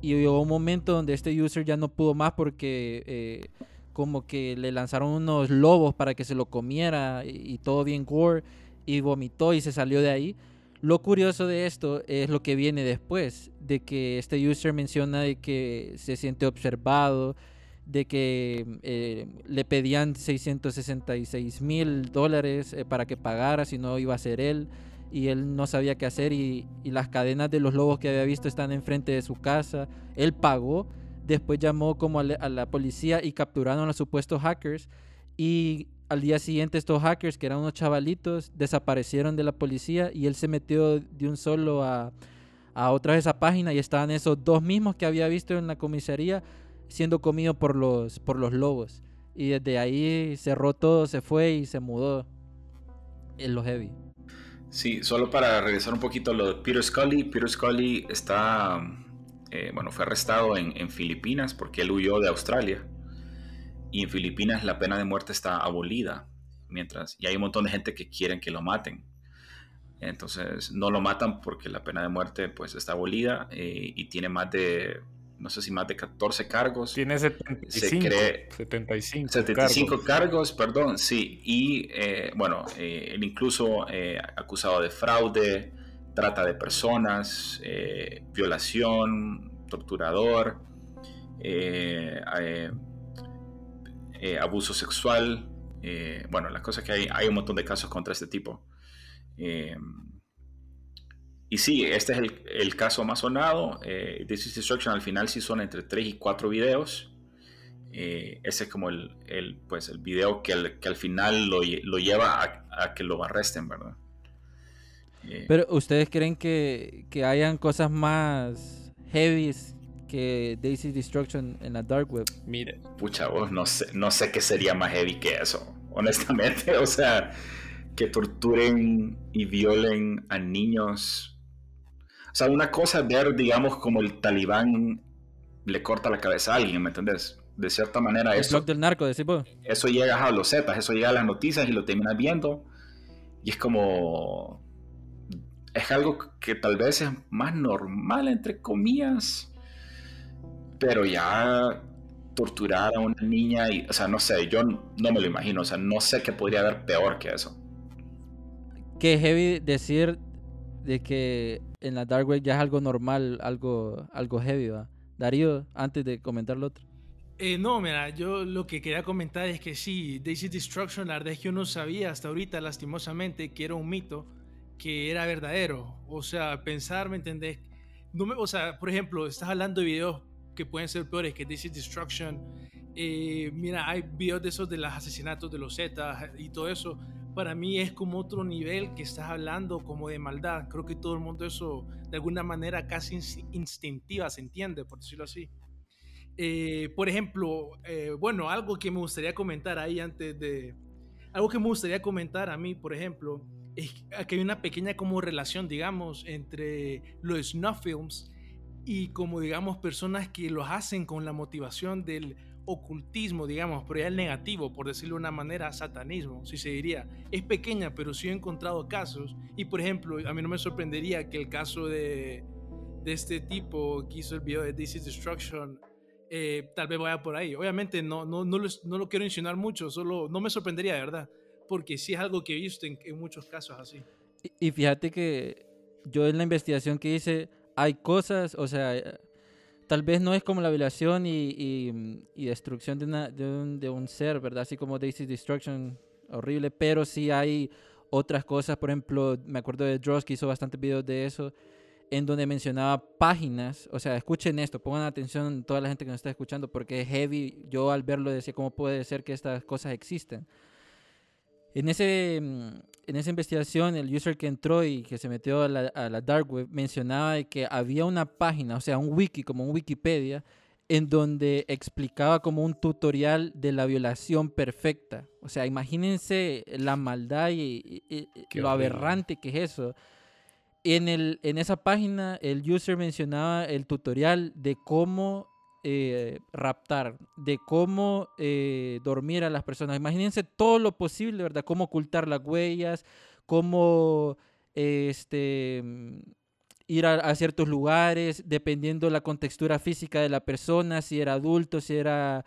y llegó un momento donde este user ya no pudo más porque eh, como que le lanzaron unos lobos para que se lo comiera y, y todo bien gore y vomitó y se salió de ahí. Lo curioso de esto es lo que viene después, de que este user menciona de que se siente observado, de que eh, le pedían 666 mil dólares eh, para que pagara, si no iba a ser él, y él no sabía qué hacer, y, las cadenas de los lobos que había visto están enfrente de su casa, él pagó, después llamó como a, la policía y capturaron a los supuestos hackers, y al día siguiente estos hackers, que eran unos chavalitos, desaparecieron de la policía y él se metió de un solo a, a otra vez esa página y estaban esos dos mismos que había visto en la comisaría siendo comido por los, por los lobos. Y desde ahí cerró todo, se fue y se mudó en lo heavy.
Sí, solo para regresar un poquito a lo de Peter Scully. Peter Scully está, eh, bueno, fue arrestado en, en Filipinas porque él huyó de Australia y en Filipinas la pena de muerte está abolida, mientras, y hay un montón de gente que quieren que lo maten. Entonces no lo matan porque la pena de muerte pues está abolida eh, y tiene más de, no sé si más de 14 cargos.
Tiene 75,
Se cree,
75,
75
cargos.
cargos, perdón, sí. Y eh, bueno, eh, él incluso eh, acusado de fraude, trata de personas, eh, violación, torturador, abuso sexual. bueno, las cosas que hay, hay un montón de casos contra este tipo. Y sí, este es el, el caso más sonado. Eh, This is Destruction al final sí son entre 3 y 4 videos. Eh, ese es como el, el, pues, el video que, al- que al final lo, lo lleva a, a que lo arresten, ¿verdad? Eh,
Pero ¿ustedes creen que, que hayan cosas más heavies que Daisy Destruction en la Dark Web?
Mire,
pucha, vos, no sé, no sé qué sería más heavy que eso, honestamente. O sea, que torturen y violen a niños. O sea, una cosa es ver, digamos, como el talibán le corta la cabeza a alguien, ¿me entendés? De cierta manera,
El
eso,
del narco, decís vos.
eso llega a los sepas, eso llega a las noticias y lo terminas viendo. Y es como. Es algo que tal vez es más normal, entre comillas. Pero ya torturar a una niña, y, o sea, no sé, yo no me lo imagino. O sea, no sé qué podría haber peor que eso.
Que heavy decir de que en la Dark Web ya es algo normal, algo, algo heavy, ¿va? Darío, antes de comentar lo otro.
Eh, no, mira, yo lo que quería comentar es que sí, Daisy Destruction, la verdad es que yo no sabía hasta ahorita, lastimosamente, que era un mito, que era verdadero. O sea, pensar, ¿me entendés? No me, o sea, por ejemplo, estás hablando de videos que pueden ser peores que Daisy Destruction. Eh, mira, hay videos de esos de los asesinatos de los Zetas y todo eso. Para mí es como otro nivel que estás hablando como de maldad. Creo que todo el mundo eso de alguna manera casi ins- instintiva se entiende, por decirlo así. Eh, por ejemplo, eh, bueno, algo que me gustaría comentar ahí antes de... Algo que me gustaría comentar a mí, por ejemplo, es que hay una pequeña como relación, digamos, entre los snuff films y como, digamos, personas que los hacen con la motivación del ocultismo, digamos, pero ya el negativo, por decirlo de una manera, satanismo, si se diría. Es pequeña, pero sí he encontrado casos. Y, por ejemplo, a mí no me sorprendería que el caso de, de este tipo que hizo el video de This is Destruction eh, tal vez vaya por ahí. Obviamente no, no, no, lo, no lo quiero insinuar mucho, solo no me sorprendería de verdad, porque sí es algo que he visto en, en muchos casos así.
Y, y fíjate que yo en la investigación que hice, hay cosas, o sea, tal vez no es como la violación y, y destrucción de, un, ser, ¿verdad? Así como Daisy Destruction, horrible, pero sí hay otras cosas, por ejemplo, me acuerdo de Dross que hizo bastantes videos de eso, en donde mencionaba páginas, o sea, escuchen esto, pongan atención toda la gente que nos está escuchando, porque es heavy, yo al verlo decía, ¿cómo puede ser que estas cosas existen? En, ese, mm, en esa investigación, el user que entró y que se metió a la, a la dark web mencionaba de que había una página, o sea, un wiki, como un Wikipedia, en donde explicaba como un tutorial de la violación perfecta. O sea, imagínense la maldad y, y- y- lo aberrante que es eso. En, el, en esa página, el user mencionaba el tutorial de cómo eh, raptar, de cómo eh, dormir a las personas. Imagínense todo lo posible, ¿verdad? Cómo ocultar las huellas, cómo este, mm, ir a, ciertos lugares, dependiendo la contextura física de la persona, si era adulto, si era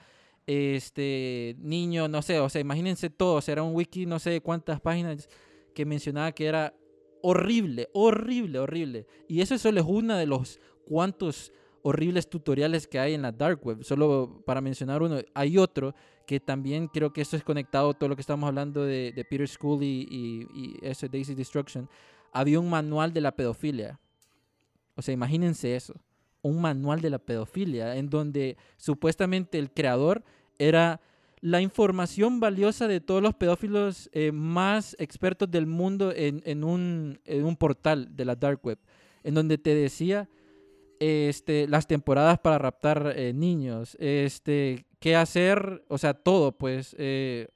este niño, no sé, o sea, imagínense todo, o sea, era un wiki, no sé cuántas páginas que mencionaba que era horrible, horrible, horrible. Y eso solo es una de los cuantos horribles tutoriales que hay en la dark web. Solo para mencionar uno, hay otro que también creo que esto es conectado a todo lo que estamos hablando de, Peter School y, y, ese Daisy Destruction. Había un manual de la pedofilia. O sea, imagínense eso. Un manual de la pedofilia en donde supuestamente el creador era la información valiosa de todos los pedófilos eh, más expertos del mundo en, un, en un portal de la dark web, en donde te decía este, las temporadas para raptar eh, niños, este, qué hacer, o sea, todo, pues, eh,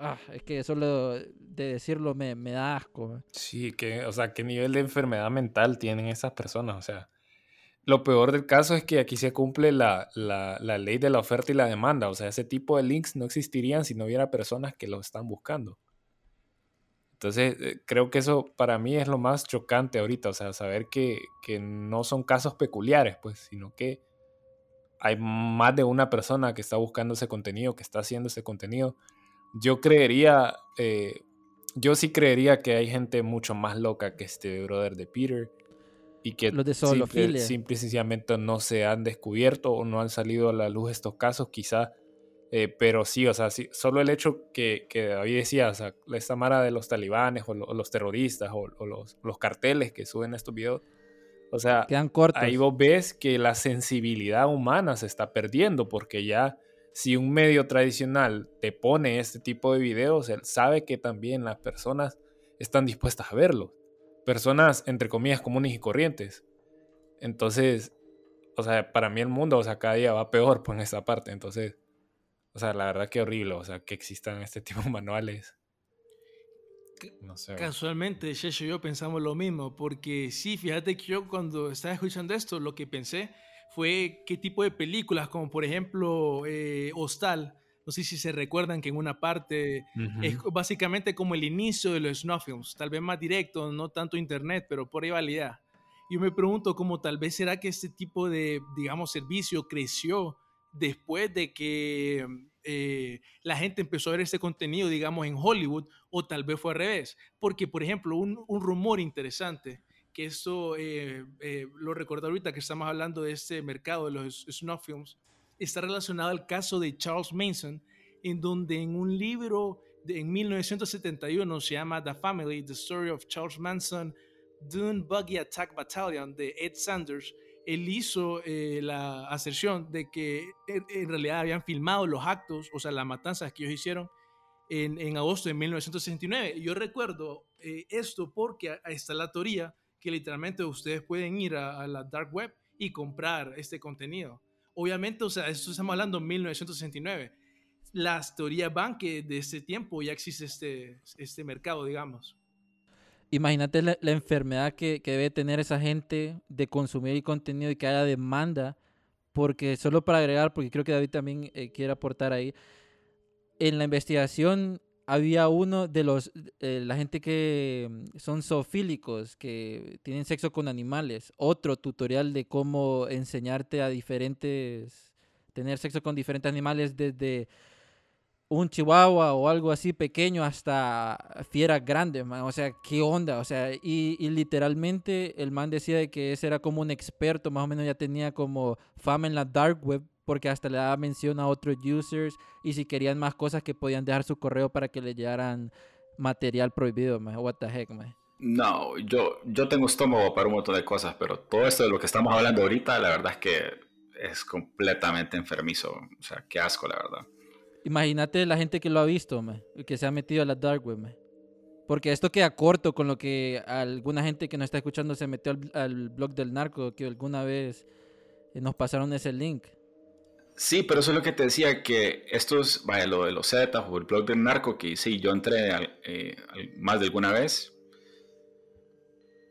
ah, es que solo de decirlo me, da asco.
Sí, que, o sea, qué nivel de enfermedad mental tienen esas personas, o sea, lo peor del caso es que aquí se cumple la, la, la ley de la oferta y la demanda, o sea, ese tipo de links no existirían si no hubiera personas que lo están buscando. Entonces, eh, creo que eso para mí es lo más chocante ahorita, o sea, saber que, no son casos peculiares, pues, sino que hay más de una persona que está buscando ese contenido, que está haciendo ese contenido. Yo creería, eh, yo sí creería que hay gente mucho más loca que este brother de Peter y que
Los de
simple, simple y sencillamente no se han descubierto o no han salido a la luz estos casos, quizá eh, pero sí, o sea, sí, solo el hecho que, que David decía, o sea, esta mara de los talibanes o, los terroristas o, los, los, carteles que suben estos videos, o sea,
Quedan cortos.
ahí vos ves que la sensibilidad humana se está perdiendo porque ya si un medio tradicional te pone este tipo de videos, él sabe que también las personas están dispuestas a verlo. Personas, entre comillas, comunes y corrientes. Entonces, o sea, para mí el mundo, o sea, cada día va peor por esa parte. Entonces, o sea, la verdad que horrible, o sea, que existan este tipo de manuales.
No sé. Casualmente, Shesho y yo pensamos lo mismo, porque sí, fíjate que yo cuando estaba escuchando esto, lo que pensé fue qué tipo de películas, como por ejemplo eh, Hostal, no sé si se recuerdan que en una parte es básicamente como el inicio de los snuff films, tal vez más directo, no tanto internet, pero por rivalidad. Yo me pregunto cómo tal vez será que este tipo de, digamos, servicio creció después de que eh, la gente empezó a ver ese contenido, digamos, en Hollywood, o tal vez fue al revés. Porque, por ejemplo, un, rumor interesante, que esto eh, eh, lo recuerdo ahorita que estamos hablando de este mercado de los snuff films, está relacionado al caso de Charles Manson, en donde en un libro de, en 1971 se llama The Family, The Story of Charles Manson, Dune Buggy Attack Battalion de Ed Sanders, él hizo eh, la aserción de que en, realidad habían filmado los actos, o sea, las matanzas que ellos hicieron en, agosto de 1969. Yo recuerdo eh, esto porque está la teoría que literalmente ustedes pueden ir a, la dark web y comprar este contenido. Obviamente, o sea, esto estamos hablando de 1969. Las teorías van que de ese tiempo ya existe este, este mercado, digamos.
Imagínate la, enfermedad que, debe tener esa gente de consumir contenido y que haya demanda, porque solo para agregar, porque creo que David también eh, quiere aportar ahí, en la investigación había uno de los, eh, la gente que mm, son zoofílicos, que tienen sexo con animales, otro tutorial de cómo enseñarte a diferentes, tener sexo con diferentes animales desde un chihuahua o algo así pequeño hasta fiera grande, O sea, ¿qué onda? O sea, y, literalmente el man decía de que ese era como un experto, más o menos ya tenía como fama en la dark web, porque hasta le daba mención a otros users y si querían más cosas que podían dejar su correo para que le llegaran material prohibido, man. What the heck, man.
No, yo, yo tengo estómago para un montón de cosas, pero todo esto de lo que estamos hablando ahorita, la verdad es que es completamente enfermizo. O sea, qué asco, la verdad.
Imagínate la gente que lo ha visto, que se ha metido a la dark web. Porque esto queda corto con lo que alguna gente que nos está escuchando se metió al, blog del narco, que alguna vez eh, nos pasaron ese link.
Sí, pero eso es lo que te decía, que esto es, vaya, lo de los Zetas o el blog del narco, que sí, yo entré eh, más de alguna vez,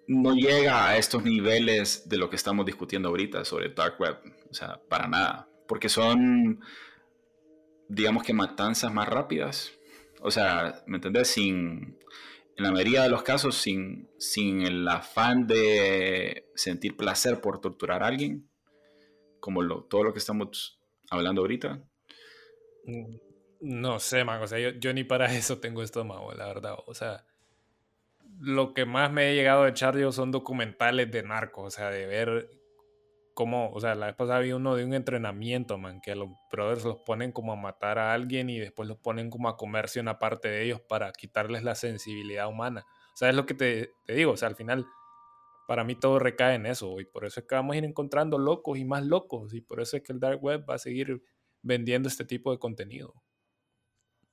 no llega a estos niveles de lo que estamos discutiendo ahorita sobre dark web, o sea, para nada, porque son digamos que matanzas más rápidas. O sea, ¿me entendés? Sin, en la mayoría de los casos, sin, sin el afán de sentir placer por torturar a alguien, como lo, todo lo que estamos hablando ahorita.
No sé, man. O sea, yo, yo ni para eso tengo estómago, la verdad. O sea, lo que más me he llegado a echar yo son documentales de narcos. O sea, de ver cómo. O sea, la vez pasada vi uno de un entrenamiento, man. Que los brothers los ponen como a matar a alguien y después los ponen como a comerse una parte de ellos para quitarles la sensibilidad humana. O sea, es lo que te, te digo. O sea, al final para mí todo recae en eso y por eso es que vamos a ir encontrando locos y más locos y por eso es que el dark web va a seguir vendiendo este tipo de contenido.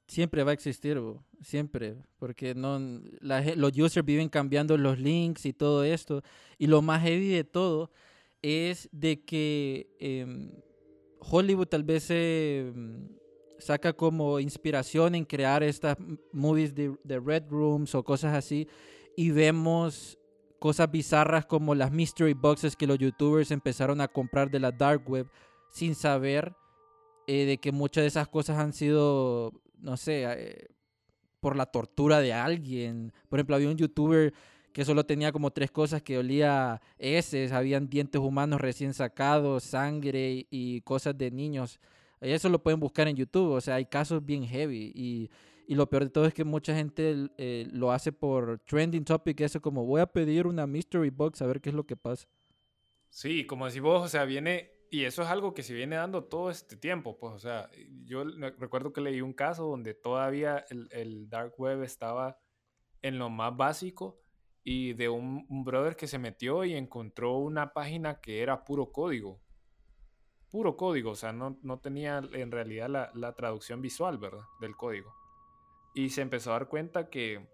Siempre va a existir, siempre, porque no los users viven cambiando los links y todo esto y lo más heavy de todo es de que em, Hollywood tal vez se saca como inspiración en crear estas movies de, de Red Rooms o cosas así y vemos cosas bizarras como las mystery boxes que los youtubers empezaron a comprar de la dark web sin saber eh, de que muchas de esas cosas han sido, no sé, eh, por la tortura de alguien. Por ejemplo, había un youtuber que solo tenía como tres cosas que olía heces, habían dientes humanos recién sacados, sangre y cosas de niños. Eso lo pueden buscar en YouTube, o sea, hay casos bien heavy y y lo peor de todo es que mucha gente eh, lo hace por trending topic, eso como voy a pedir una mystery box a ver qué es lo que pasa.
Sí, como decís vos, o sea, viene, y eso es algo que se viene dando todo este tiempo, pues, o sea, yo recuerdo que leí un caso donde todavía el, dark web estaba en lo más básico y de un, brother que se metió y encontró una página que era puro código. Puro código, o sea, no, no tenía en realidad la, la traducción visual, ¿verdad? Del código y se empezó a dar cuenta que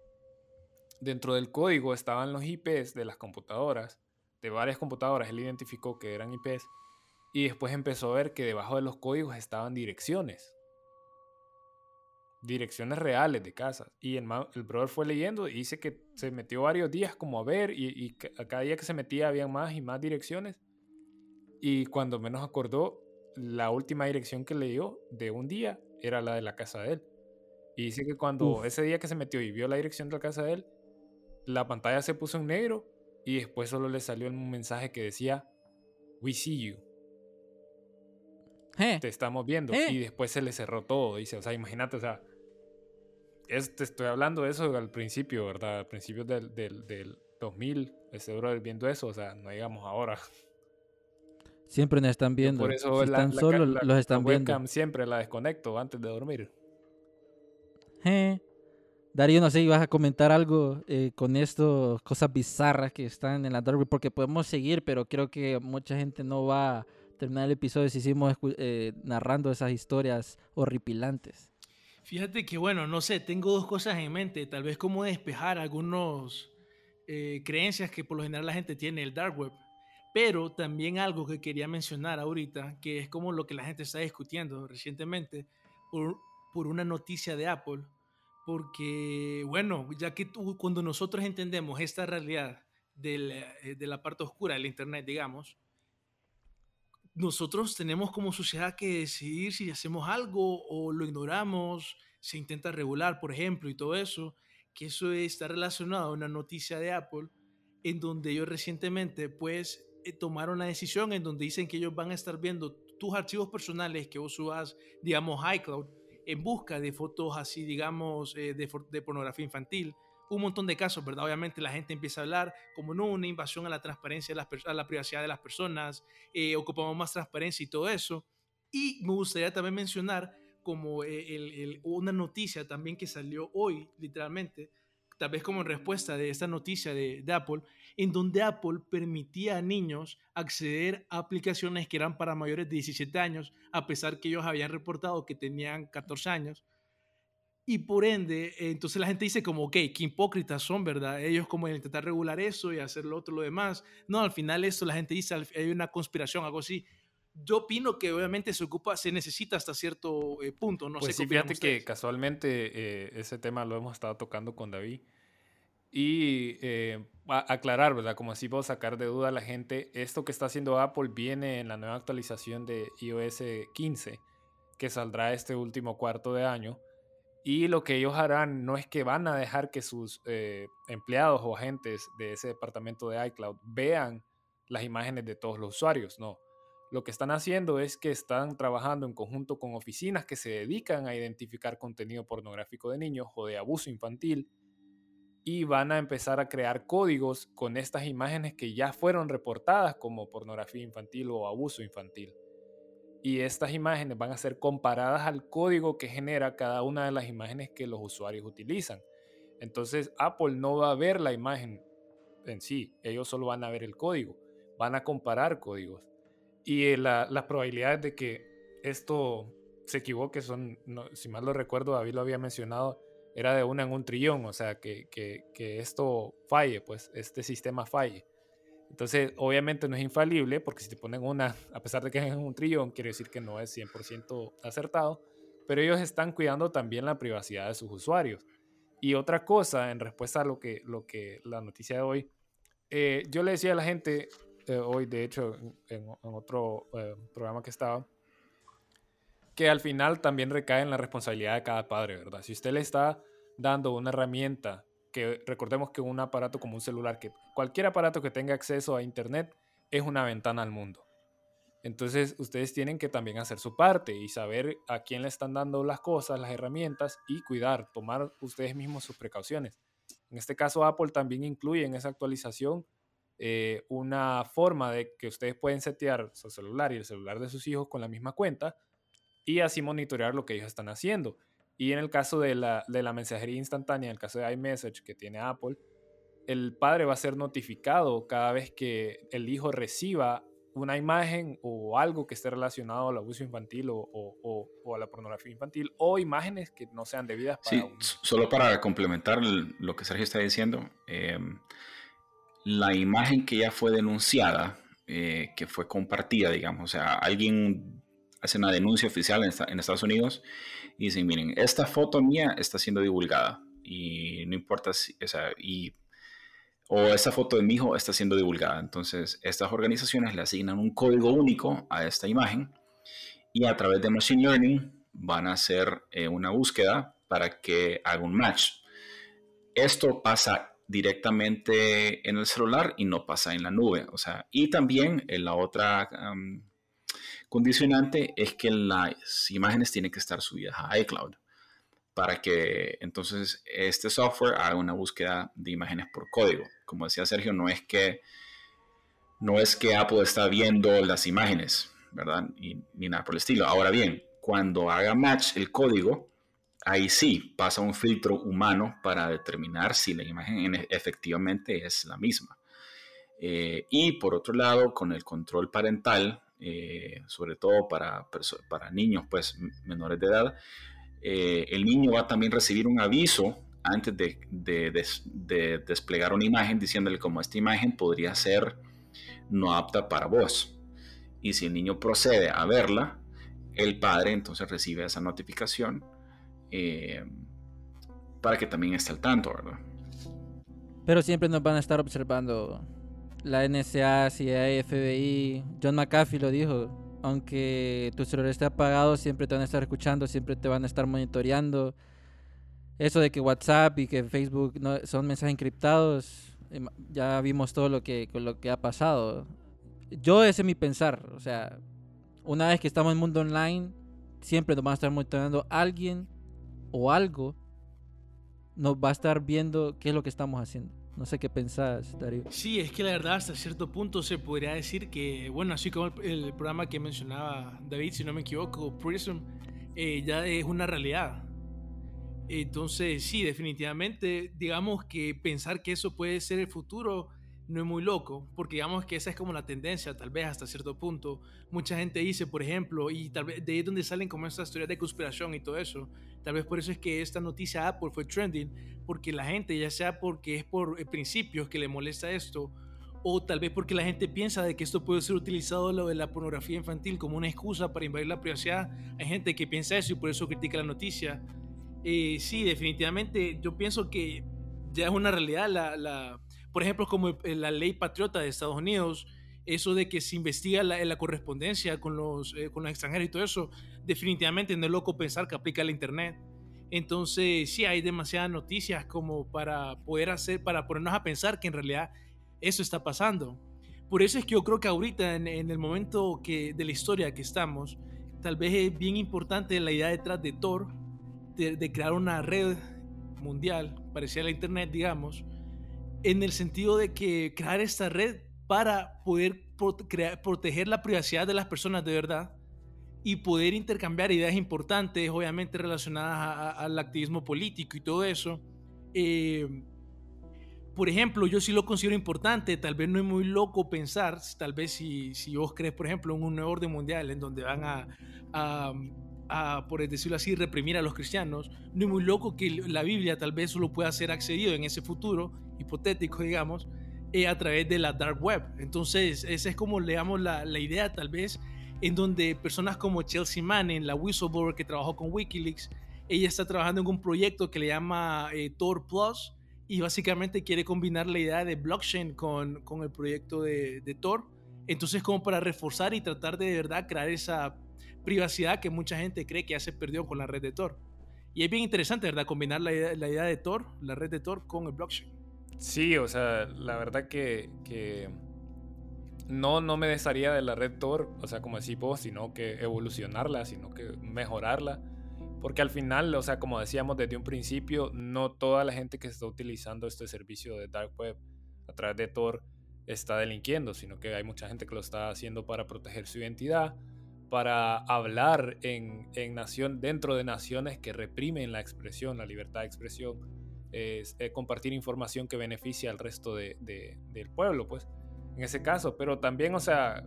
dentro del código estaban los IPs de las computadoras, de varias computadoras, él identificó que eran IPs, y después empezó a ver que debajo de los códigos estaban direcciones. Direcciones reales de casas. Y el, el brother fue leyendo y dice que se metió varios días como a ver y, y cada día que se metía había más y más direcciones. Y cuando menos acordó, la última dirección que leyó de un día era la de la casa de él. Y dice que cuando ese día que se metió y vio la dirección de la casa de él, la pantalla se puso en negro y después solo le salió un mensaje que decía, We see you. Eh. Te estamos viendo. Eh. Y después se le cerró todo. Dice, o sea, imagínate, o sea, te estoy hablando de eso al principio, ¿verdad? Al principio del, del, del 2000, ese brother viendo eso, o sea, no digamos ahora.
Siempre nos están viendo. Por eso si están solo, los están viendo.
Siempre la desconecto antes de dormir.
Eh. Darío, no sé, ibas a comentar algo eh, con esto, cosas bizarras que están en la Dark porque podemos seguir, pero creo que mucha gente no va a terminar el episodio si hicimos eh, narrando esas historias horripilantes.
Fíjate que, bueno, no sé, tengo dos cosas en mente, tal vez como despejar algunas eh, creencias que por lo general la gente tiene el Dark Web, pero también algo que quería mencionar ahorita, que es como lo que la gente está discutiendo recientemente, por, una noticia de Apple, porque, bueno, ya que tú, cuando nosotros entendemos esta realidad eh, de la parte oscura del Internet, digamos, nosotros tenemos como sociedad que decidir si hacemos algo o lo ignoramos, se intenta regular, por ejemplo, y todo eso, que eso está relacionado a una noticia de Apple, en donde ellos recientemente, pues, eh, tomaron la decisión en donde dicen que ellos van a estar viendo tus archivos personales que vos subas, digamos, iCloud, en busca de fotos así, digamos, eh, de, pornografía infantil. Un montón de casos, ¿verdad? Obviamente la gente empieza a hablar como no una invasión a la transparencia, a la, privacidad de las personas, eh, ocupamos más transparencia y todo eso. Y me gustaría también mencionar como eh, una noticia también que salió hoy, literalmente, tal vez como respuesta de esta noticia de, Apple, en donde Apple permitía a niños acceder a aplicaciones que eran para mayores de 17 años, a pesar que ellos habían reportado que tenían 14 años. Y por ende, entonces la gente dice como, ok, qué hipócritas son, ¿verdad? Ellos como intentar regular eso y hacer lo otro, lo demás. No, al final esto la gente dice, hay una conspiración, algo así. Yo opino que obviamente se ocupa, se necesita hasta cierto eh, punto. No
pues
sé
sí, fíjate que casualmente eh, ese tema lo hemos estado tocando con David. Y eh, aclarar, ¿verdad? Como así puedo sacar de duda a la gente, esto que está haciendo Apple viene en la nueva actualización de iOS 15, que saldrá este último cuarto de año. Y lo que ellos harán no es que van a dejar que sus empleados o agentes de ese departamento de iCloud vean las imágenes de todos los usuarios, no lo que están haciendo es que están trabajando en conjunto con oficinas que se dedican a identificar contenido pornográfico de niños o de abuso infantil y van a empezar a crear códigos con estas imágenes que ya fueron reportadas como pornografía infantil o abuso infantil. Y estas imágenes van a ser comparadas al código que genera cada una de las imágenes que los usuarios utilizan. Entonces Apple no va a ver la imagen en sí, ellos solo van a ver el código, van a comparar códigos. Y eh, las probabilidades de que esto se equivoque son, si mal lo recuerdo, David lo había mencionado, era de una en un trillón, o sea, que, que, que, esto falle, pues este sistema falle. Entonces, obviamente no es infalible, porque si te ponen una, a pesar de que es en un trillón, quiere decir que no es 100% acertado, pero ellos están cuidando también la privacidad de sus usuarios. Y otra cosa, en respuesta a lo que, lo que la noticia de hoy, eh, yo le decía a la gente, eh, hoy, de hecho, en, otro eh, programa que estaba, que al final también recae en la responsabilidad de cada padre, ¿verdad? Si usted le está dando una herramienta, que recordemos que un aparato como un celular, que cualquier aparato que tenga acceso a Internet es una ventana al mundo. Entonces ustedes tienen que también hacer su parte y saber a quién le están dando las cosas, las herramientas y cuidar, tomar ustedes mismos sus precauciones. En este caso Apple también incluye en esa actualización eh, una forma de que ustedes pueden setear su celular y el celular de sus hijos con la misma cuenta y así monitorear lo que ellos están haciendo. Y en el caso de la, de la mensajería instantánea, en el caso de iMessage que tiene Apple, el padre va a ser notificado cada vez que el hijo reciba una imagen o algo que esté relacionado al abuso infantil o, o, o, a la pornografía infantil o imágenes que no sean debidas
para sí, solo para complementar lo que Sergio está diciendo eh, la imagen que ya fue denunciada, eh, que fue compartida, digamos, o sea, alguien hace una denuncia oficial en, Estados Unidos y dicen, miren, esta foto mía está siendo divulgada y no importa si, o sea, esta foto de mi hijo está siendo divulgada. Entonces, estas organizaciones le asignan un código único a esta imagen y a través de Machine Learning van a hacer eh, una búsqueda para que haga un match. Esto pasa directamente en el celular y no pasa en la nube. O sea, y también en la otra condicionante es que las imágenes tienen que estar subidas a iCloud para que entonces este software haga una búsqueda de imágenes por código. Como decía Sergio, no es que no es que Apple está viendo las imágenes, ¿verdad? ni nada por el estilo. Ahora bien, cuando haga match el código, ahí sí pasa un filtro humano para determinar si la imagen efectivamente es la misma. Eh, y por otro lado, con el control parental, eh, sobre todo para, para niños pues, menores de edad, eh, el niño va a también recibir un aviso antes de, de, desplegar una imagen diciéndole como esta imagen podría ser no apta para vos. Y si el niño procede a verla, el padre entonces recibe esa notificación eh, para que también esté al tanto, ¿verdad?
Pero siempre nos van a estar observando la NSA, CIA, FBI. John McAfee lo dijo. Aunque tu celular esté apagado, siempre te van a estar escuchando, siempre te van a estar monitoreando. Eso de que WhatsApp y que Facebook no, son mensajes encriptados, em, ya vimos todo lo que, lo que ha pasado. Yo ese es mi pensar. O sea, una vez que estamos en el mundo online, siempre nos van a estar monitoreando alguien o algo nos va a estar viendo qué es lo que estamos haciendo. No sé qué pensás, Darío.
Sí, es que la verdad hasta cierto punto se podría decir que, bueno, así como el, programa que mencionaba David, si no me equivoco, Prism, eh, ya es una realidad. Entonces, sí, definitivamente, digamos que pensar que eso puede ser el futuro no es muy loco, porque digamos que esa es como la tendencia, tal vez hasta cierto punto. Mucha gente dice, por ejemplo, y tal vez de ahí es donde salen como estas teorías de conspiración y todo eso. Tal vez por eso es que esta noticia Apple fue trending, porque la gente, ya sea porque es por eh, principios que le molesta esto, o tal vez porque la gente piensa de que esto puede ser utilizado lo de la pornografía infantil como una excusa para invadir la privacidad. Hay gente que piensa eso y por eso critica la noticia. Eh, sí, definitivamente yo pienso que ya es una realidad la, la por ejemplo, como la ley patriota de Estados Unidos, eso de que se investiga la, la correspondencia con los, eh, con los extranjeros y todo eso, definitivamente no es loco pensar que aplica el Internet. Entonces, sí, hay demasiadas noticias como para poder hacer, para ponernos a pensar que en realidad eso está pasando. Por eso es que yo creo que ahorita, en, el momento que, de la historia que estamos, tal vez es bien importante la idea detrás de Tor, de, crear una red mundial, parecida a la Internet, digamos, en el sentido de que crear esta red para poder proteger la privacidad de las personas de verdad y poder intercambiar ideas importantes, obviamente relacionadas al activismo político y todo eso. Eh, por ejemplo, yo sí lo considero importante, tal vez no es muy loco pensar, tal vez si, si vos crees, por ejemplo, en un nuevo orden mundial en donde van a, a, por decirlo así, reprimir a los cristianos, no es muy loco que la Biblia tal vez solo pueda ser accedido en ese futuro hipotético, digamos, eh, a través de la dark web. Entonces, esa es como le damos la, la idea tal vez en donde personas como Chelsea Manning, la whistleblower que trabajó con Wikileaks, ella está trabajando en un proyecto que le llama eh, Tor Plus, y básicamente quiere combinar la idea de blockchain con, con el proyecto de, de, Tor. Entonces como para reforzar y tratar de, de verdad crear esa privacidad que mucha gente cree que ya se perdió con la red de Tor. Y es bien interesante, ¿verdad? Combinar la la idea de Tor, la red de Tor, con el blockchain.
Sí, o sea, la verdad que, que no, no me desharía de la red Tor, o sea, como decís vos, sino que evolucionarla, sino que mejorarla. Porque al final, o sea, como decíamos desde un principio, no toda la gente que está utilizando este servicio de Dark Web a través de Tor está delinquiendo, sino que hay mucha gente que lo está haciendo para proteger su identidad, para hablar en, en nación, dentro de naciones que reprimen la expresión, la libertad de expresión, es, compartir información que beneficia al resto de, del pueblo, pues, en ese caso. Pero también, o sea,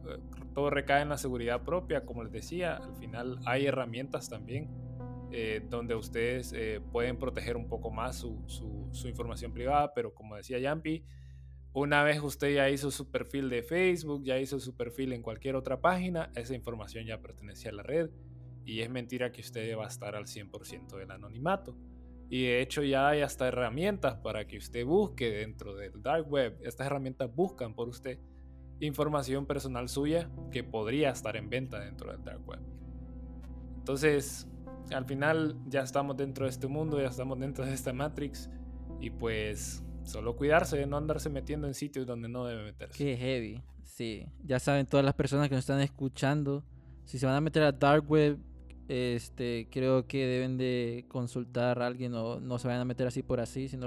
todo recae en la seguridad propia, como les decía, al final hay herramientas también eh, donde ustedes eh, pueden proteger un poco más su, su, información privada, pero como decía Yampi, una vez usted ya hizo su perfil de Facebook, ya hizo su perfil en cualquier otra página, esa información ya pertenece a la red y es mentira que usted va a estar al 100% del anonimato. Y de hecho ya hay hasta herramientas para que usted busque dentro del dark web. Estas herramientas buscan por usted información personal suya que podría estar en venta dentro del dark web. Entonces, al final ya estamos dentro de este mundo, ya estamos dentro de esta Matrix y pues solo cuidarse, no andarse metiendo en sitios donde no debe meterse.
Qué heavy, sí. Ya saben todas las personas que nos están escuchando, si se van a meter a Dark Web, este, creo que deben de consultar a alguien o no se vayan a meter así por así, si no,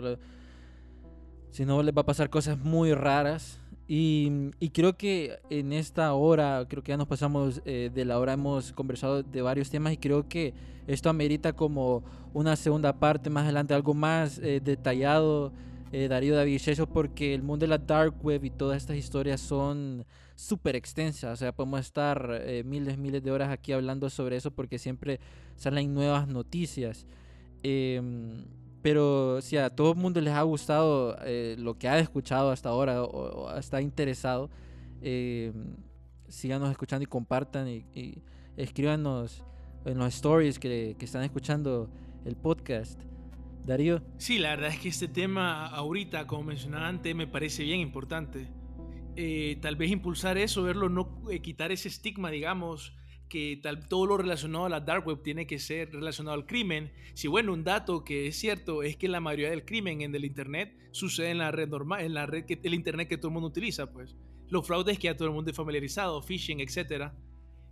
si no les va a pasar cosas muy raras. Y, creo que en esta hora, creo que ya nos pasamos eh, de la hora, hemos conversado de varios temas y creo que esto amerita como una segunda parte más adelante, algo más eh, detallado, eh, Darío David eso porque el mundo de la dark web y todas estas historias son súper extensas, o sea, podemos estar miles, miles de horas aquí hablando sobre eso porque siempre salen nuevas noticias. Em, pero si a todo el mundo les ha gustado eh, lo que ha escuchado hasta ahora o, está interesado, eh, síganos escuchando y compartan y, escríbanos en los stories que, están escuchando el podcast. Darío.
Sí, la verdad es que este tema ahorita, como mencionaba antes, me parece bien importante. Eh, tal vez impulsar eso, verlo, no quitar ese estigma, digamos, que tal, todo lo relacionado a la dark web tiene que ser relacionado al crimen. Si bueno, un dato que es cierto es que la mayoría del crimen en el internet sucede en la red normal, en la red que el internet que todo el mundo utiliza, pues. Los fraudes que ya todo el mundo es familiarizado, phishing, etcétera.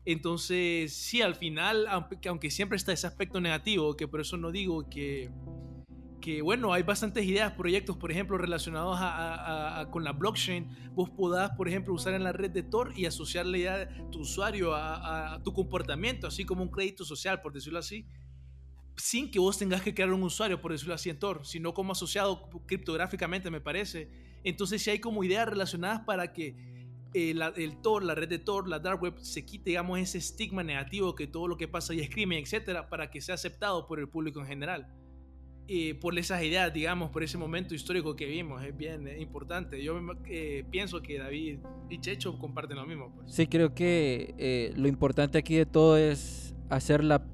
Entonces, sí, al final, aunque, aunque siempre está ese aspecto negativo, que por eso no digo que que bueno, hay bastantes ideas, proyectos, por ejemplo, relacionados con la blockchain. Vos podás, por ejemplo, usar en la red de Tor y asociar la tu usuario a, tu comportamiento, así como un crédito social, por decirlo así, sin que vos tengas que crear un usuario, por decirlo así, en Tor, sino como asociado criptográficamente, me parece. Entonces, si hay como ideas relacionadas para que eh, el Tor, la red de Tor, la dark web, se quite, digamos, ese estigma negativo que todo lo que pasa ahí es crimen, etcétera, para que sea aceptado por el público en general por esas ideas, digamos, por ese momento histórico que vimos. Es bien importante. Yo eh, pienso que David y Checho comparten lo mismo. Pues.
Sí, creo que eh, lo importante aquí de todo es hacer la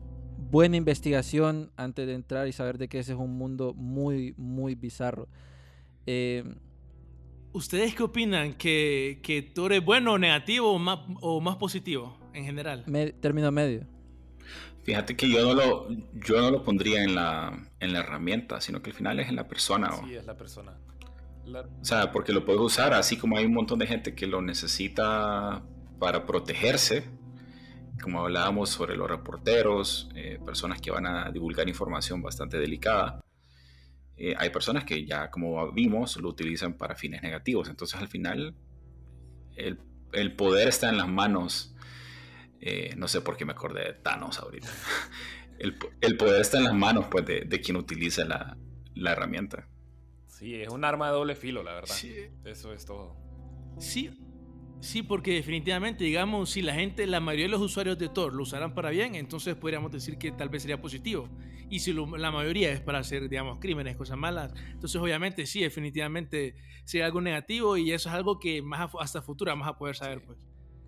buena investigación antes de entrar y saber de que ese es un mundo muy, muy bizarro. Eh,
¿Ustedes qué opinan? ¿Que, que Thor es bueno o negativo o más, o más positivo en general?
término medio.
Fíjate que yo no lo, yo no lo pondría en la, en la herramienta, sino que al final es en la persona.
Sí, es la persona.
O sea, porque lo puedes usar, así como hay un montón de gente que lo necesita para protegerse, como hablábamos sobre los reporteros, eh, personas que van a divulgar información bastante delicada. Eh, hay personas que ya, como vimos, lo utilizan para fines negativos. Entonces, al final, el, el poder está en las manos. Eh, no sé por qué me acordé de Thanos ahorita. El, el poder está en las manos pues, de, de quien utiliza la, la, herramienta.
Sí, es un arma de doble filo, la verdad. Sí. Eso es todo.
Sí, Sí, porque definitivamente, digamos, si la gente, la mayoría de los usuarios de Tor lo usarán para bien, entonces podríamos decir que tal vez sería positivo. Y si la mayoría es para hacer, digamos, crímenes, cosas malas, entonces obviamente sí, definitivamente sería algo negativo y eso es algo que más hasta futuro vamos a poder saber, pues.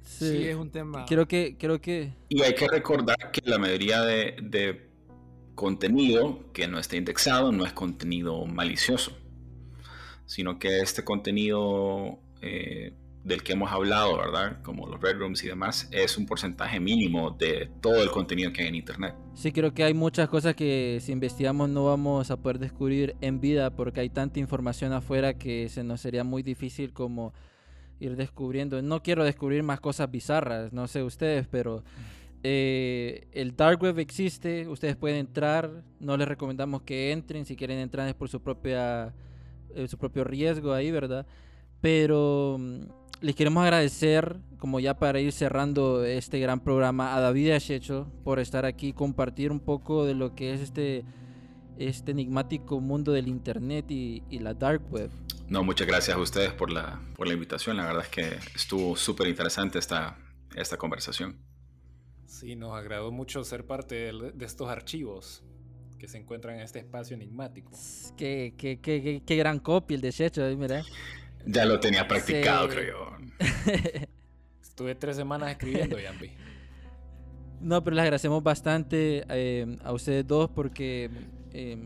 Sí, es un tema. Creo que, creo que.
Y hay que recordar que la mayoría de, de contenido que no está indexado no es contenido malicioso, sino que este contenido eh, del que hemos hablado, ¿verdad? Como los Red Rooms y demás, es un porcentaje mínimo de todo el contenido que hay en Internet.
Sí, creo que hay muchas cosas que si investigamos no vamos a poder descubrir en vida porque hay tanta información afuera que se nos sería muy difícil como ir descubriendo. No quiero descubrir más cosas bizarras, no sé ustedes, pero eh, el dark web existe, ustedes pueden entrar, no les recomendamos que entren, si quieren entrar es por su propia eh, su propio riesgo ahí, ¿verdad? Pero mm, les queremos agradecer, como ya para ir cerrando este gran programa, a David Achecho por estar aquí, compartir un poco de lo que es este, este enigmático mundo del Internet y, y la Dark Web.
No, muchas gracias a ustedes por la, por la invitación. La verdad es que estuvo súper interesante esta, esta conversación.
Sí, nos agradó mucho ser parte de, de, estos archivos que se encuentran en este espacio enigmático.
Qué, qué, qué, qué gran copia el de Checho, mira.
Ya lo tenía practicado, creo yo.
Estuve tres semanas escribiendo, Yampi.
No, pero les agradecemos bastante eh, a ustedes dos porque eh,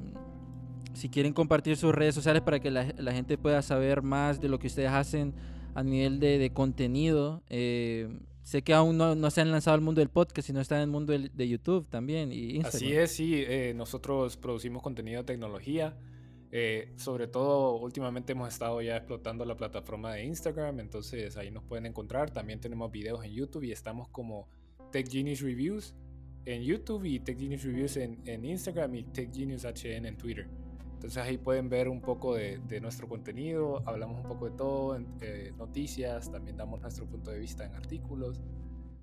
si quieren compartir sus redes sociales para que la, gente pueda saber más de lo que ustedes hacen a nivel de, contenido. Eh, sé que aún no, se han lanzado al mundo del podcast, sino están en el mundo de, YouTube también y Instagram.
Así es, sí. Eh, nosotros producimos contenido de tecnología. Eh, sobre todo, últimamente hemos estado ya explotando la plataforma de Instagram, entonces ahí nos pueden encontrar. También tenemos videos en YouTube y estamos como Tech Genius Reviews en YouTube y Tech Genius Reviews en, en Instagram y Tech Genius HN en Twitter. Entonces ahí pueden ver un poco de, de nuestro contenido, hablamos un poco de todo, eh, noticias, también damos nuestro punto de vista en artículos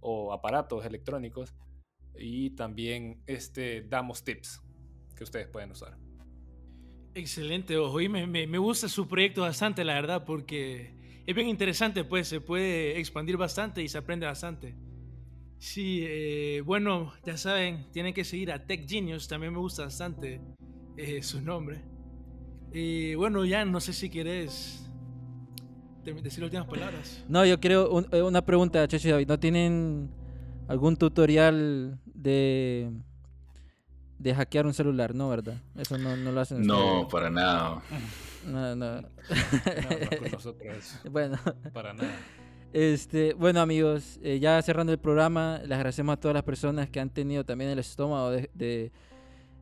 o aparatos electrónicos y también este, damos tips que ustedes pueden usar.
Excelente, ojo, y me, me, me, gusta su proyecto bastante, la verdad, porque es bien interesante, pues se puede expandir bastante y se aprende bastante. Sí, eh, bueno, ya saben, tienen que seguir a Tech Genius, también me gusta bastante eh, su nombre. Y bueno, ya no sé si quieres decir últimas palabras.
No, yo quiero un, eh, una pregunta, Checho y David, ¿no tienen algún tutorial de de hackear un celular, ¿no? ¿Verdad? Eso no, no lo hacen.
No, para nada.
No, no.
no, no con nosotros.
Bueno.
Para nada.
Este, bueno amigos, eh, ya cerrando el programa, les agradecemos a todas las personas que han tenido también el estómago de, de,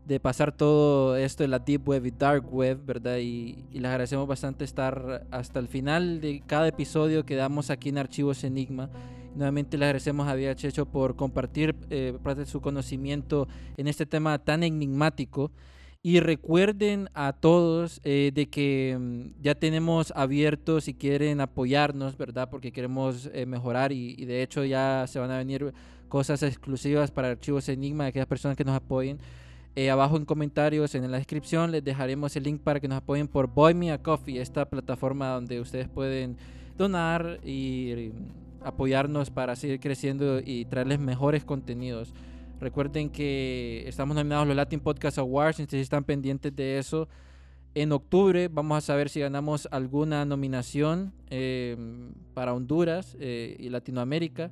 de pasar todo esto de la Deep Web y Dark Web, ¿verdad? Y, y, les agradecemos bastante estar hasta el final de cada episodio que damos aquí en Archivos Enigma. Nuevamente le agradecemos a Vía Checho por compartir eh, parte de su conocimiento en este tema tan enigmático. Y recuerden a todos eh, de que um, ya tenemos abierto si quieren apoyarnos, ¿verdad? Porque queremos eh, mejorar y, y, de hecho ya se van a venir cosas exclusivas para Archivos Enigma de aquellas personas que nos apoyen. Eh, abajo en comentarios, en la descripción, les dejaremos el link para que nos apoyen por Boy Me a Coffee, esta plataforma donde ustedes pueden donar y apoyarnos para seguir creciendo y traerles mejores contenidos. Recuerden que estamos nominados a los Latin Podcast Awards, si están pendientes de eso. En octubre vamos a saber si ganamos alguna nominación eh, para Honduras eh, y Latinoamérica.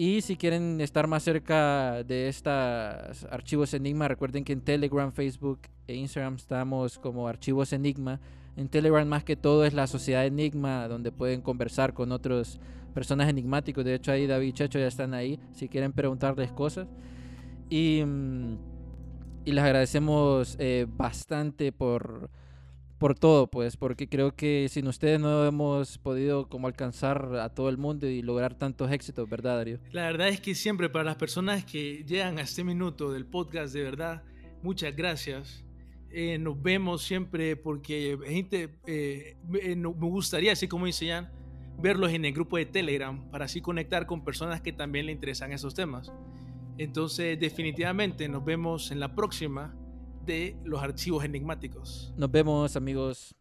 Y si quieren estar más cerca de estos archivos Enigma, recuerden que en Telegram, Facebook e Instagram estamos como archivos Enigma. En Telegram más que todo es la sociedad Enigma, donde pueden conversar con otros personas enigmáticos. De hecho, ahí David y Checho ya están ahí, si quieren preguntarles cosas. Y, y les agradecemos eh, bastante por, por todo, pues, porque creo que sin ustedes no hemos podido como alcanzar a todo el mundo y lograr tantos éxitos, ¿verdad, Darío?
La verdad es que siempre para las personas que llegan a este minuto del podcast, de verdad, muchas gracias. Eh, nos vemos siempre porque gente, eh, me, me gustaría, así como dice Jan, verlos en el grupo de Telegram para así conectar con personas que también le interesan esos temas. Entonces, definitivamente nos vemos en la próxima de los archivos enigmáticos.
Nos vemos amigos.